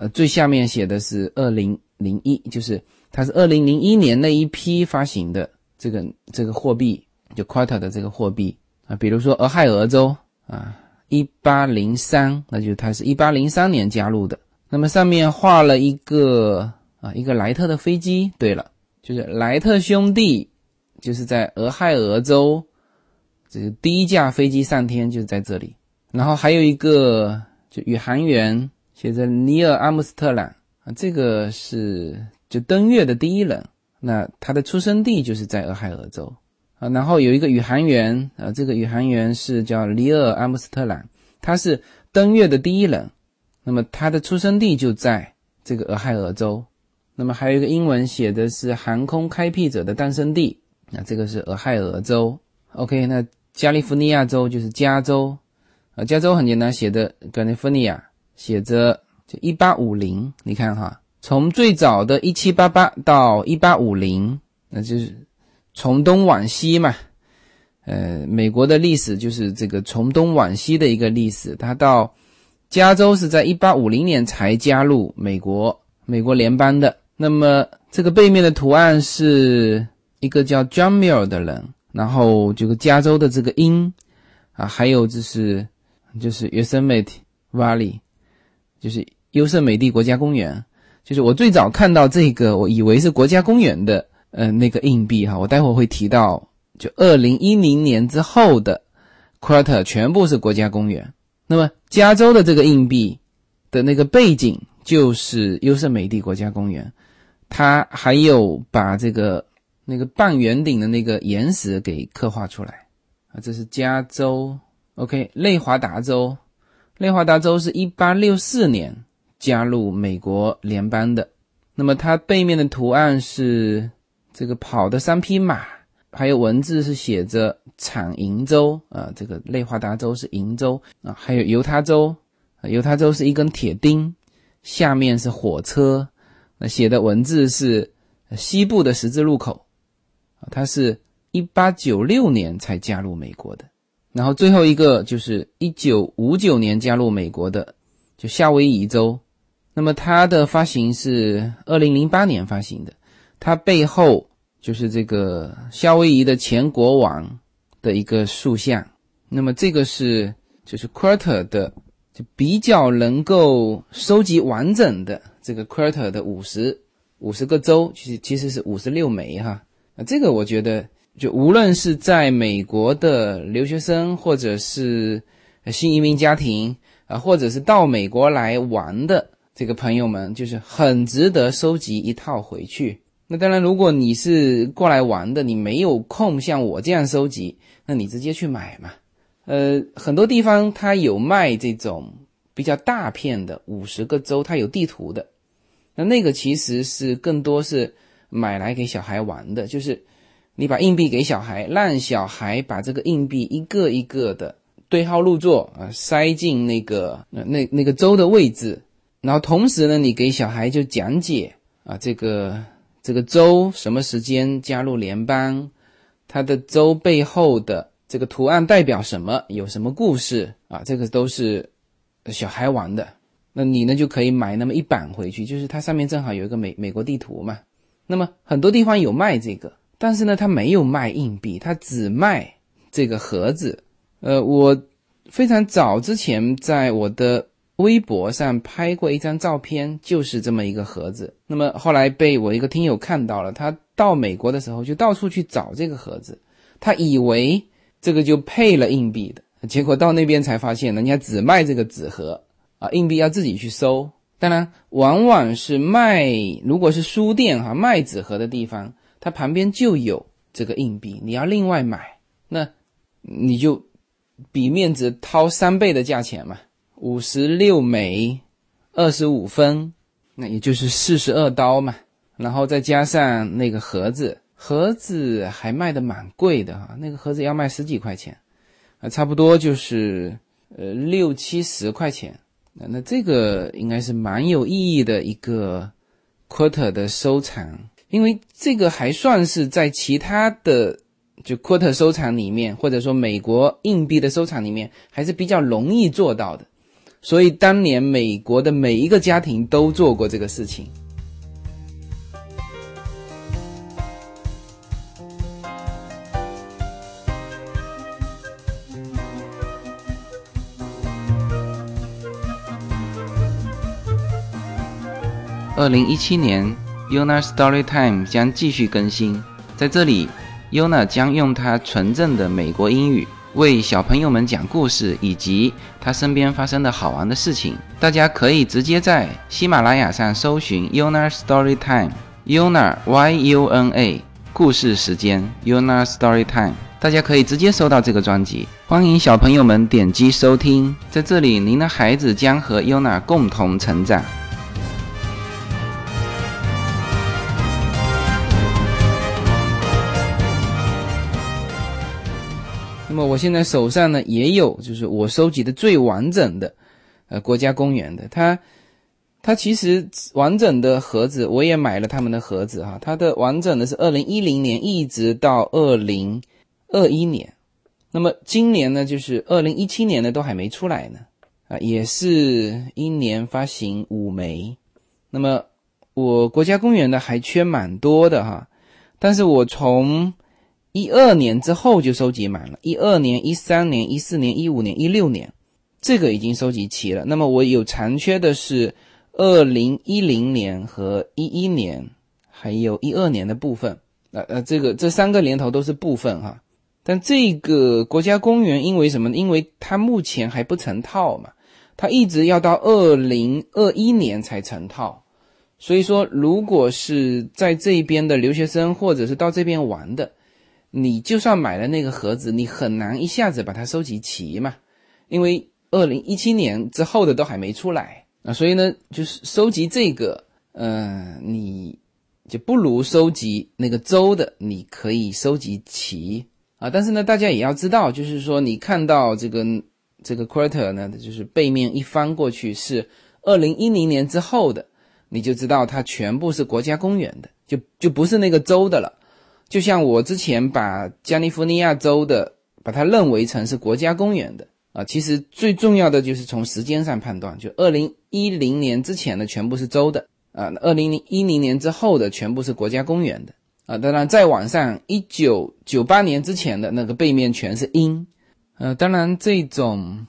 呃，最下面写的是二零零一，就是它是二零零一年那一批发行的这个这个货币，就 quarter 的这个货币啊。比如说俄亥俄州啊，一八零三，那就它是一八零三年加入的。那么上面画了一个啊，一个莱特的飞机。对了，就是莱特兄弟，就是在俄亥俄州，这个第一架飞机上天就是在这里。然后还有一个就宇航员，写着尼尔阿姆斯特朗啊，这个是就登月的第一人。那他的出生地就是在俄亥俄州啊。然后有一个宇航员啊，这个宇航员是叫尼尔阿姆斯特朗，他是登月的第一人。那么他的出生地就在这个俄亥俄州，那么还有一个英文写的是航空开辟者的诞生地，那这个是俄亥俄州。OK，那加利福尼亚州就是加州，啊，加州很简单，写的 California，写着就一八五零，你看哈，从最早的一七八八到一八五零，那就是从东往西嘛，呃，美国的历史就是这个从东往西的一个历史，它到。加州是在一八五零年才加入美国美国联邦的。那么这个背面的图案是一个叫 John Muir 的人，然后这个加州的这个鹰啊，还有就是就是 Yosemite Valley，就是优胜美地国家公园。就是我最早看到这个，我以为是国家公园的呃那个硬币哈。我待会儿会提到，就二零一零年之后的 Quarter 全部是国家公园。那么，加州的这个硬币的那个背景就是优胜美地国家公园，它还有把这个那个半圆顶的那个岩石给刻画出来啊。这是加州，OK，内华达州，内华达州是一八六四年加入美国联邦的。那么它背面的图案是这个跑的三匹马。还有文字是写着产银州啊，这个内华达州是银州啊，还有犹他州，犹他州是一根铁钉，下面是火车，那写的文字是西部的十字路口啊，它是一八九六年才加入美国的，然后最后一个就是一九五九年加入美国的，就夏威夷州，那么它的发行是二零零八年发行的，它背后。就是这个夏威夷的前国王的一个塑像，那么这个是就是 Quarter 的，就比较能够收集完整的这个 Quarter 的五十五十个州，其实其实是五十六枚哈。那这个我觉得，就无论是在美国的留学生，或者是新移民家庭啊，或者是到美国来玩的这个朋友们，就是很值得收集一套回去。那当然，如果你是过来玩的，你没有空像我这样收集，那你直接去买嘛。呃，很多地方它有卖这种比较大片的五十个州，它有地图的。那那个其实是更多是买来给小孩玩的，就是你把硬币给小孩，让小孩把这个硬币一个一个的对号入座啊，塞进那个那那那个州的位置，然后同时呢，你给小孩就讲解啊这个。这个州什么时间加入联邦？它的州背后的这个图案代表什么？有什么故事啊？这个都是小孩玩的。那你呢就可以买那么一版回去，就是它上面正好有一个美美国地图嘛。那么很多地方有卖这个，但是呢他没有卖硬币，他只卖这个盒子。呃，我非常早之前在我的微博上拍过一张照片，就是这么一个盒子。那么后来被我一个听友看到了，他到美国的时候就到处去找这个盒子，他以为这个就配了硬币的，结果到那边才发现人家只卖这个纸盒啊，硬币要自己去收。当然，往往是卖，如果是书店哈卖纸盒的地方，它旁边就有这个硬币，你要另外买，那你就比面值掏三倍的价钱嘛，五十六美二十五分，那也就是四十二刀嘛，然后再加上那个盒子，盒子还卖的蛮贵的哈，那个盒子要卖十几块钱，啊，差不多就是呃六七十块钱。那那这个应该是蛮有意义的一个 quarter 的收藏，因为这个还算是在其他的就 quarter 收藏里面，或者说美国硬币的收藏里面，还是比较容易做到的。所以当年美国的每一个家庭都做过这个事情。二零一七年，Yuna Story Time 将继续更新。在这里，Yuna 将用她纯正的美国英语为小朋友们讲故事，以及她身边发生的好玩的事情。大家可以直接在喜马拉雅上搜寻 Yuna Story Time，Yuna Y U N A 故事时间 Yuna Story Time，大家可以直接搜到这个专辑。欢迎小朋友们点击收听，在这里，您的孩子将和 Yuna 共同成长。那么我现在手上呢也有，就是我收集的最完整的，呃，国家公园的。它，它其实完整的盒子我也买了他们的盒子哈。它的完整的是二零一零年一直到二零二一年，那么今年呢就是二零一七年的都还没出来呢，啊，也是一年发行五枚。那么我国家公园的还缺蛮多的哈，但是我从。一二年之后就收集满了，一二年、一三年、一四年、一五年、一六年，这个已经收集齐了。那么我有残缺的是二零一零年和一一年，还有一二年的部分。呃呃，这个这三个年头都是部分哈。但这个国家公园因为什么？因为它目前还不成套嘛，它一直要到二零二一年才成套。所以说，如果是在这边的留学生或者是到这边玩的。你就算买了那个盒子，你很难一下子把它收集齐嘛，因为二零一七年之后的都还没出来啊，所以呢，就是收集这个，嗯，你就不如收集那个周的，你可以收集齐啊。但是呢，大家也要知道，就是说你看到这个这个 quarter 呢，就是背面一翻过去是二零一零年之后的，你就知道它全部是国家公园的，就就不是那个州的了。就像我之前把加利福尼亚州的把它认为成是国家公园的啊，其实最重要的就是从时间上判断，就二零一零年之前的全部是州的啊，二零一零年之后的全部是国家公园的啊。当然再往上，一九九八年之前的那个背面全是鹰。呃，当然这种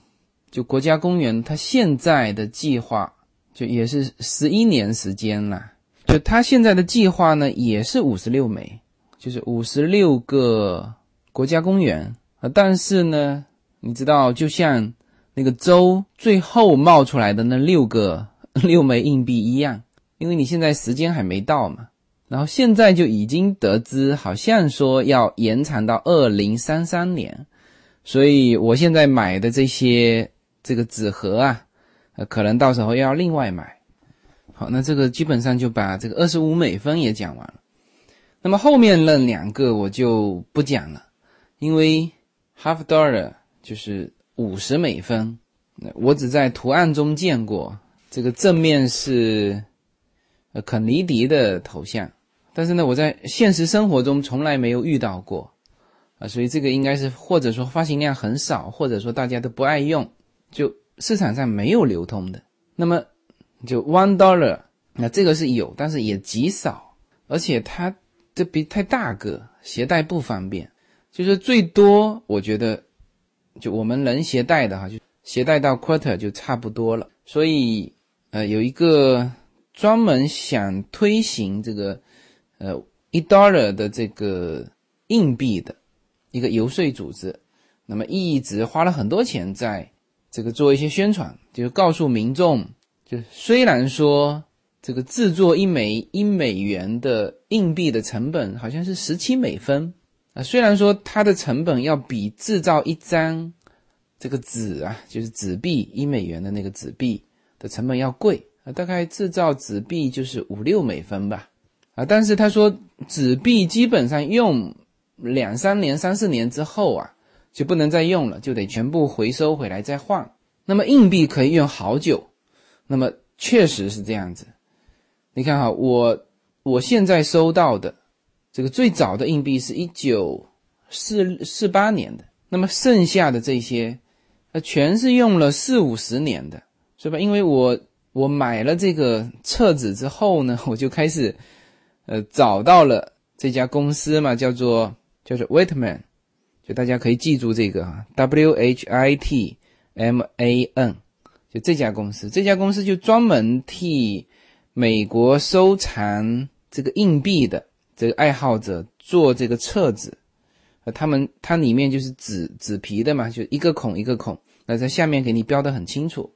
就国家公园它现在的计划就也是十一年时间了，就它现在的计划呢也是五十六枚。就是五十六个国家公园啊，但是呢，你知道，就像那个州最后冒出来的那六个 六枚硬币一样，因为你现在时间还没到嘛，然后现在就已经得知，好像说要延长到二零三三年，所以我现在买的这些这个纸盒啊，呃，可能到时候要另外买。好，那这个基本上就把这个二十五美分也讲完了。那么后面那两个我就不讲了，因为 half dollar 就是五十美分，我只在图案中见过。这个正面是呃肯尼迪的头像，但是呢，我在现实生活中从来没有遇到过啊，所以这个应该是或者说发行量很少，或者说大家都不爱用，就市场上没有流通的。那么就 one dollar，那这个是有，但是也极少，而且它。这笔太大个，携带不方便，就是最多，我觉得就我们能携带的哈，就携带到 quarter 就差不多了。所以呃，有一个专门想推行这个呃一 dollar 的这个硬币的一个游说组织，那么一直花了很多钱在这个做一些宣传，就是告诉民众，就虽然说。这个制作一枚一美元的硬币的成本好像是十七美分啊，虽然说它的成本要比制造一张这个纸啊，就是纸币一美元的那个纸币的成本要贵啊，大概制造纸币就是五六美分吧啊，但是他说纸币基本上用两三年、三四年之后啊，就不能再用了，就得全部回收回来再换。那么硬币可以用好久，那么确实是这样子。你看哈，我我现在收到的这个最早的硬币是一九四四八年的，那么剩下的这些，那全是用了四五十年的，是吧？因为我我买了这个册子之后呢，我就开始呃找到了这家公司嘛，叫做叫做 Whitman，就大家可以记住这个啊，W H I T M A N，就这家公司，这家公司就专门替。美国收藏这个硬币的这个爱好者做这个册子，呃，他们它里面就是纸纸皮的嘛，就一个孔一个孔，那在下面给你标的很清楚。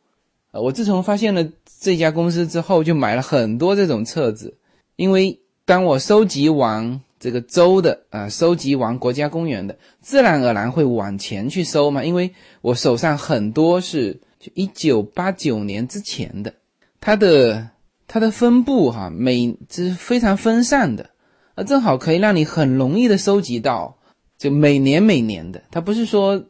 呃，我自从发现了这家公司之后，就买了很多这种册子，因为当我收集完这个州的啊，收集完国家公园的，自然而然会往前去收嘛，因为我手上很多是就一九八九年之前的，它的。它的分布哈，每这是非常分散的，啊，正好可以让你很容易的收集到，就每年每年的，它不是说，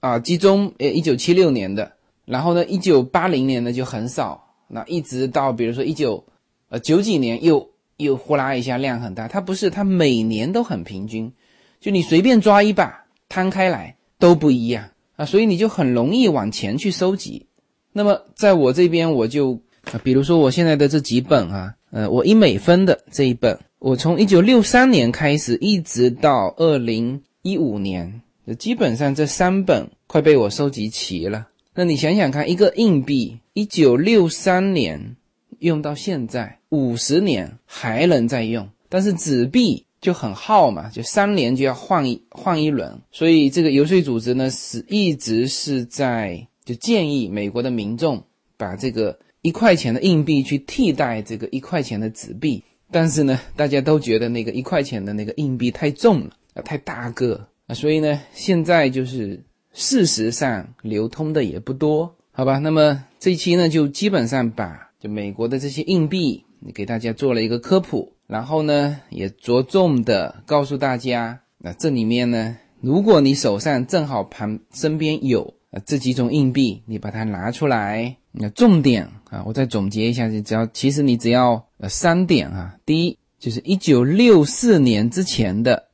啊，集中呃一九七六年的，然后呢一九八零年的就很少，那一直到比如说一九，呃九几年又又呼啦一下量很大，它不是，它每年都很平均，就你随便抓一把摊开来都不一样。啊，所以你就很容易往前去收集。那么在我这边我就。啊，比如说我现在的这几本啊，呃，我一美分的这一本，我从一九六三年开始，一直到二零一五年，基本上这三本快被我收集齐了。那你想想看，一个硬币，一九六三年用到现在五十年还能再用，但是纸币就很耗嘛，就三年就要换一换一轮。所以这个游说组织呢，是一直是在就建议美国的民众把这个。一块钱的硬币去替代这个一块钱的纸币，但是呢，大家都觉得那个一块钱的那个硬币太重了啊，太大个啊，所以呢，现在就是事实上流通的也不多，好吧？那么这一期呢，就基本上把就美国的这些硬币给大家做了一个科普，然后呢，也着重的告诉大家，那这里面呢，如果你手上正好旁身边有啊这几种硬币，你把它拿出来。那重点啊，我再总结一下，就只要其实你只要呃三点啊，第一就是一九六四年之前的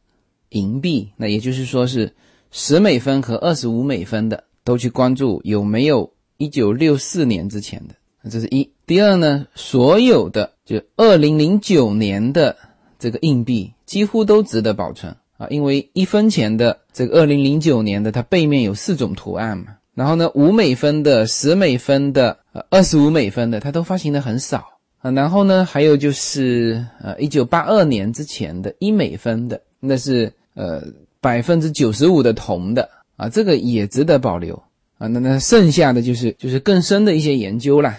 银币，那也就是说是十美分和二十五美分的，都去关注有没有一九六四年之前的，这是一。第二呢，所有的就二零零九年的这个硬币几乎都值得保存啊，因为一分钱的这个二零零九年的它背面有四种图案嘛。然后呢，五美分的、十美分的、呃二十五美分的，它都发行的很少啊。然后呢，还有就是呃一九八二年之前的一美分的，那是呃百分之九十五的铜的啊，这个也值得保留啊。那那剩下的就是就是更深的一些研究啦。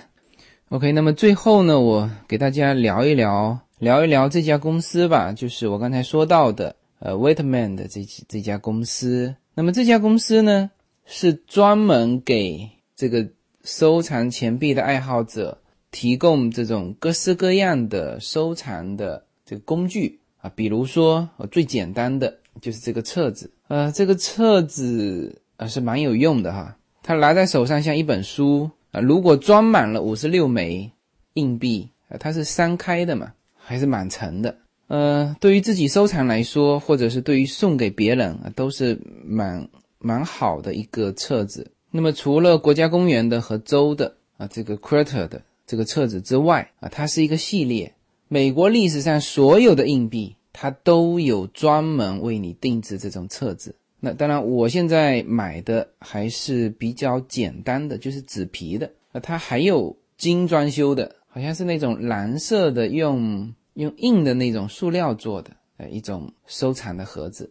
OK，那么最后呢，我给大家聊一聊聊一聊这家公司吧，就是我刚才说到的呃 Whitman 的这这家公司。那么这家公司呢？是专门给这个收藏钱币的爱好者提供这种各式各样的收藏的这个工具啊，比如说最简单的就是这个册子，呃，这个册子啊是蛮有用的哈，它拿在手上像一本书啊，如果装满了五十六枚硬币啊，它是三开的嘛，还是蛮沉的，呃，对于自己收藏来说，或者是对于送给别人啊，都是蛮。蛮好的一个册子。那么除了国家公园的和州的啊这个 quarter 的这个册子之外啊，它是一个系列。美国历史上所有的硬币它都有专门为你定制这种册子。那当然，我现在买的还是比较简单的，就是纸皮的。那它还有精装修的，好像是那种蓝色的，用用硬的那种塑料做的，呃，一种收藏的盒子。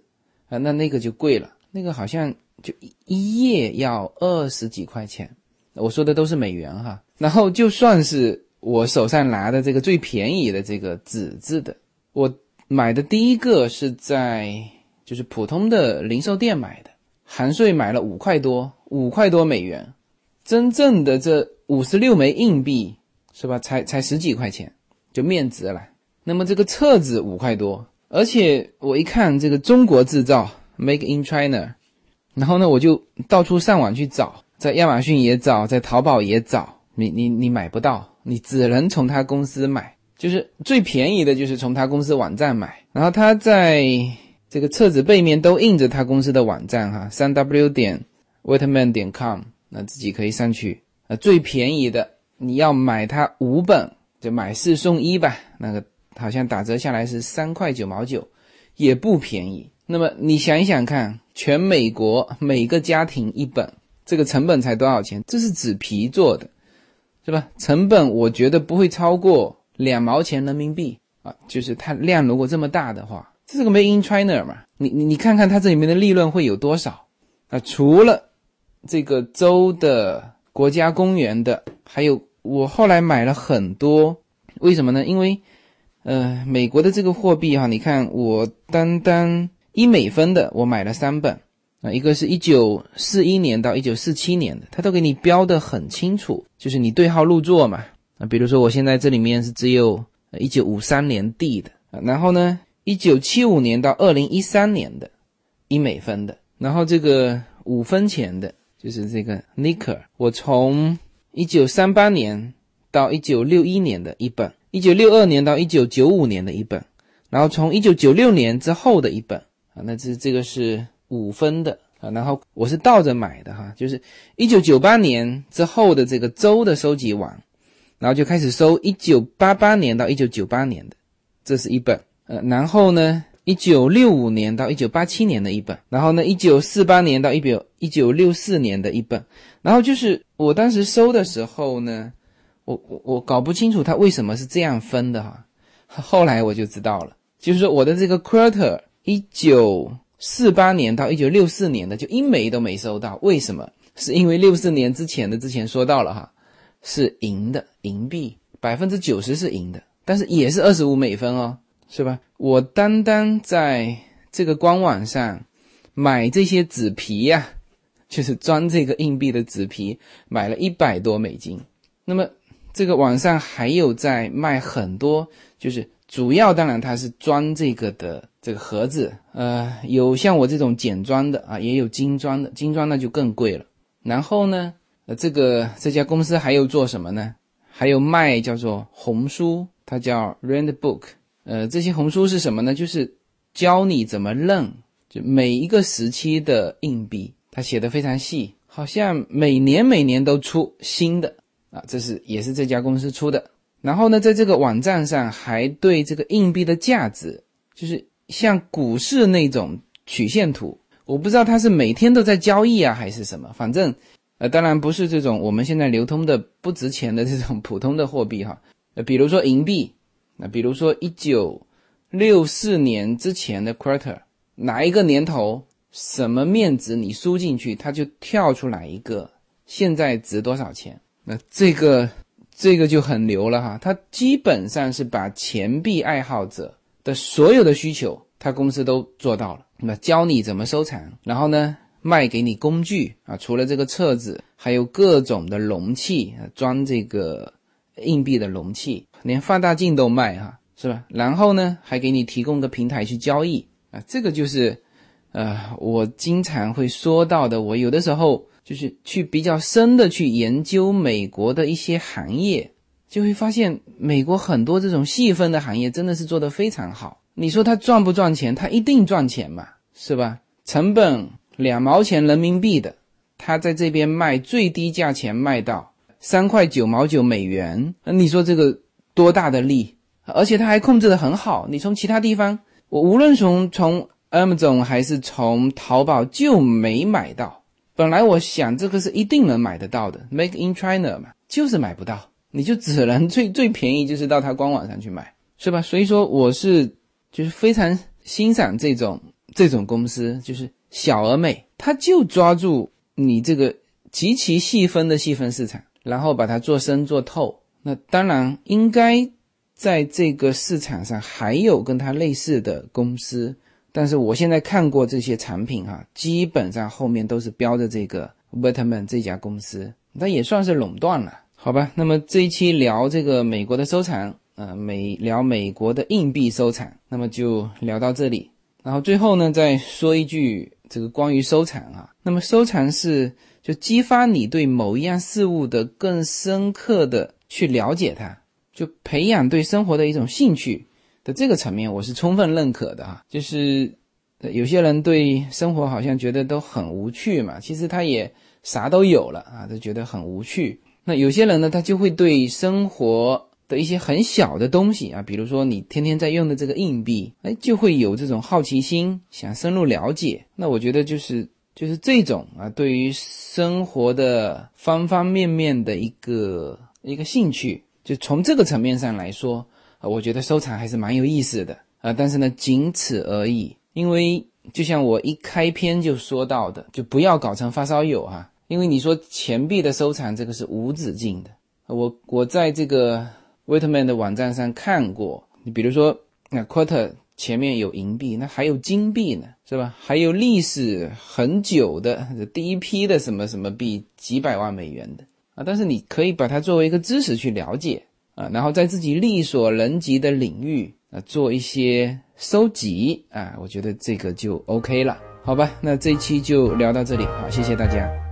啊，那那个就贵了，那个好像就一页要二十几块钱。我说的都是美元哈。然后就算是我手上拿的这个最便宜的这个纸质的，我买的第一个是在。就是普通的零售店买的，含税买了五块多，五块多美元，真正的这五十六枚硬币是吧？才才十几块钱，就面值了。那么这个册子五块多，而且我一看这个中国制造，Make in China，然后呢，我就到处上网去找，在亚马逊也找，在淘宝也找，你你你买不到，你只能从他公司买，就是最便宜的，就是从他公司网站买，然后他在。这个册子背面都印着他公司的网站哈，三 w 点 whitman 点 com，那自己可以上去。呃，最便宜的你要买它五本，就买四送一吧，那个好像打折下来是三块九毛九，也不便宜。那么你想一想看，全美国每个家庭一本，这个成本才多少钱？这是纸皮做的，是吧？成本我觉得不会超过两毛钱人民币啊，就是它量如果这么大的话。这是个卖 in China 嘛？你你你看看它这里面的利润会有多少啊？除了这个州的国家公园的，还有我后来买了很多，为什么呢？因为呃，美国的这个货币哈，你看我单单一美分的，我买了三本啊，一个是一九四一年到一九四七年的，它都给你标的很清楚，就是你对号入座嘛啊。比如说我现在这里面是只有一九五三年地的啊，然后呢？一九七五年到二零一三年的，一美分的，然后这个五分钱的，就是这个 Nicker，我从一九三八年到一九六一年的一本，一九六二年到一九九五年的一本，然后从一九九六年之后的一本啊，那这这个是五分的啊，然后我是倒着买的哈，就是一九九八年之后的这个周的收集完，然后就开始收一九八八年到一九九八年的，这是一本。呃，然后呢，一九六五年到一九八七年的一本，然后呢，一九四八年到一九一九六四年的一本，然后就是我当时收的时候呢，我我我搞不清楚他为什么是这样分的哈，后来我就知道了，就是说我的这个 quarter 一九四八年到一九六四年的就一枚都没收到，为什么？是因为六四年之前的之前说到了哈，是银的银币，百分之九十是银的，但是也是二十五美分哦。是吧？我单单在这个官网上买这些纸皮呀，就是装这个硬币的纸皮，买了一百多美金。那么这个网上还有在卖很多，就是主要当然它是装这个的这个盒子，呃，有像我这种简装的啊，也有精装的，精装那就更贵了。然后呢，呃，这个这家公司还有做什么呢？还有卖叫做红书，它叫 Rand Book。呃，这些红书是什么呢？就是教你怎么认，就每一个时期的硬币，它写的非常细，好像每年每年都出新的啊。这是也是这家公司出的。然后呢，在这个网站上还对这个硬币的价值，就是像股市那种曲线图，我不知道它是每天都在交易啊，还是什么。反正呃，当然不是这种我们现在流通的不值钱的这种普通的货币哈。呃，比如说银币。那比如说一九六四年之前的 quarter，哪一个年头什么面值你输进去，它就跳出来一个现在值多少钱。那这个这个就很牛了哈，它基本上是把钱币爱好者的所有的需求，它公司都做到了。那教你怎么收藏，然后呢卖给你工具啊，除了这个册子，还有各种的容器装这个硬币的容器。连放大镜都卖哈，是吧？然后呢，还给你提供个平台去交易啊，这个就是，呃，我经常会说到的。我有的时候就是去比较深的去研究美国的一些行业，就会发现美国很多这种细分的行业真的是做得非常好。你说它赚不赚钱？它一定赚钱嘛，是吧？成本两毛钱人民币的，他在这边卖最低价钱卖到三块九毛九美元，那你说这个？多大的利，而且他还控制的很好。你从其他地方，我无论从从 Amazon 还是从淘宝就没买到。本来我想这个是一定能买得到的，Make in China 嘛，就是买不到，你就只能最 最便宜就是到它官网上去买，是吧？所以说我是就是非常欣赏这种这种公司，就是小而美，它就抓住你这个极其细分的细分市场，然后把它做深做透。那当然应该在这个市场上还有跟它类似的公司，但是我现在看过这些产品哈，基本上后面都是标着这个 Whitman 这家公司，那也算是垄断了，好吧？那么这一期聊这个美国的收藏，呃，美聊美国的硬币收藏，那么就聊到这里。然后最后呢，再说一句这个关于收藏啊，那么收藏是就激发你对某一样事物的更深刻的。去了解它，就培养对生活的一种兴趣的这个层面，我是充分认可的哈。就是有些人对生活好像觉得都很无趣嘛，其实他也啥都有了啊，都觉得很无趣。那有些人呢，他就会对生活的一些很小的东西啊，比如说你天天在用的这个硬币，哎，就会有这种好奇心，想深入了解。那我觉得就是就是这种啊，对于生活的方方面面的一个。一个兴趣，就从这个层面上来说，我觉得收藏还是蛮有意思的啊。但是呢，仅此而已。因为就像我一开篇就说到的，就不要搞成发烧友哈。因为你说钱币的收藏，这个是无止境的。我我在这个 Whitman 的网站上看过，你比如说那 Quarter 前面有银币，那还有金币呢，是吧？还有历史很久的第一批的什么什么币，几百万美元的。啊，但是你可以把它作为一个知识去了解啊，然后在自己力所能及的领域啊做一些收集啊，我觉得这个就 OK 了，好吧？那这一期就聊到这里，好，谢谢大家。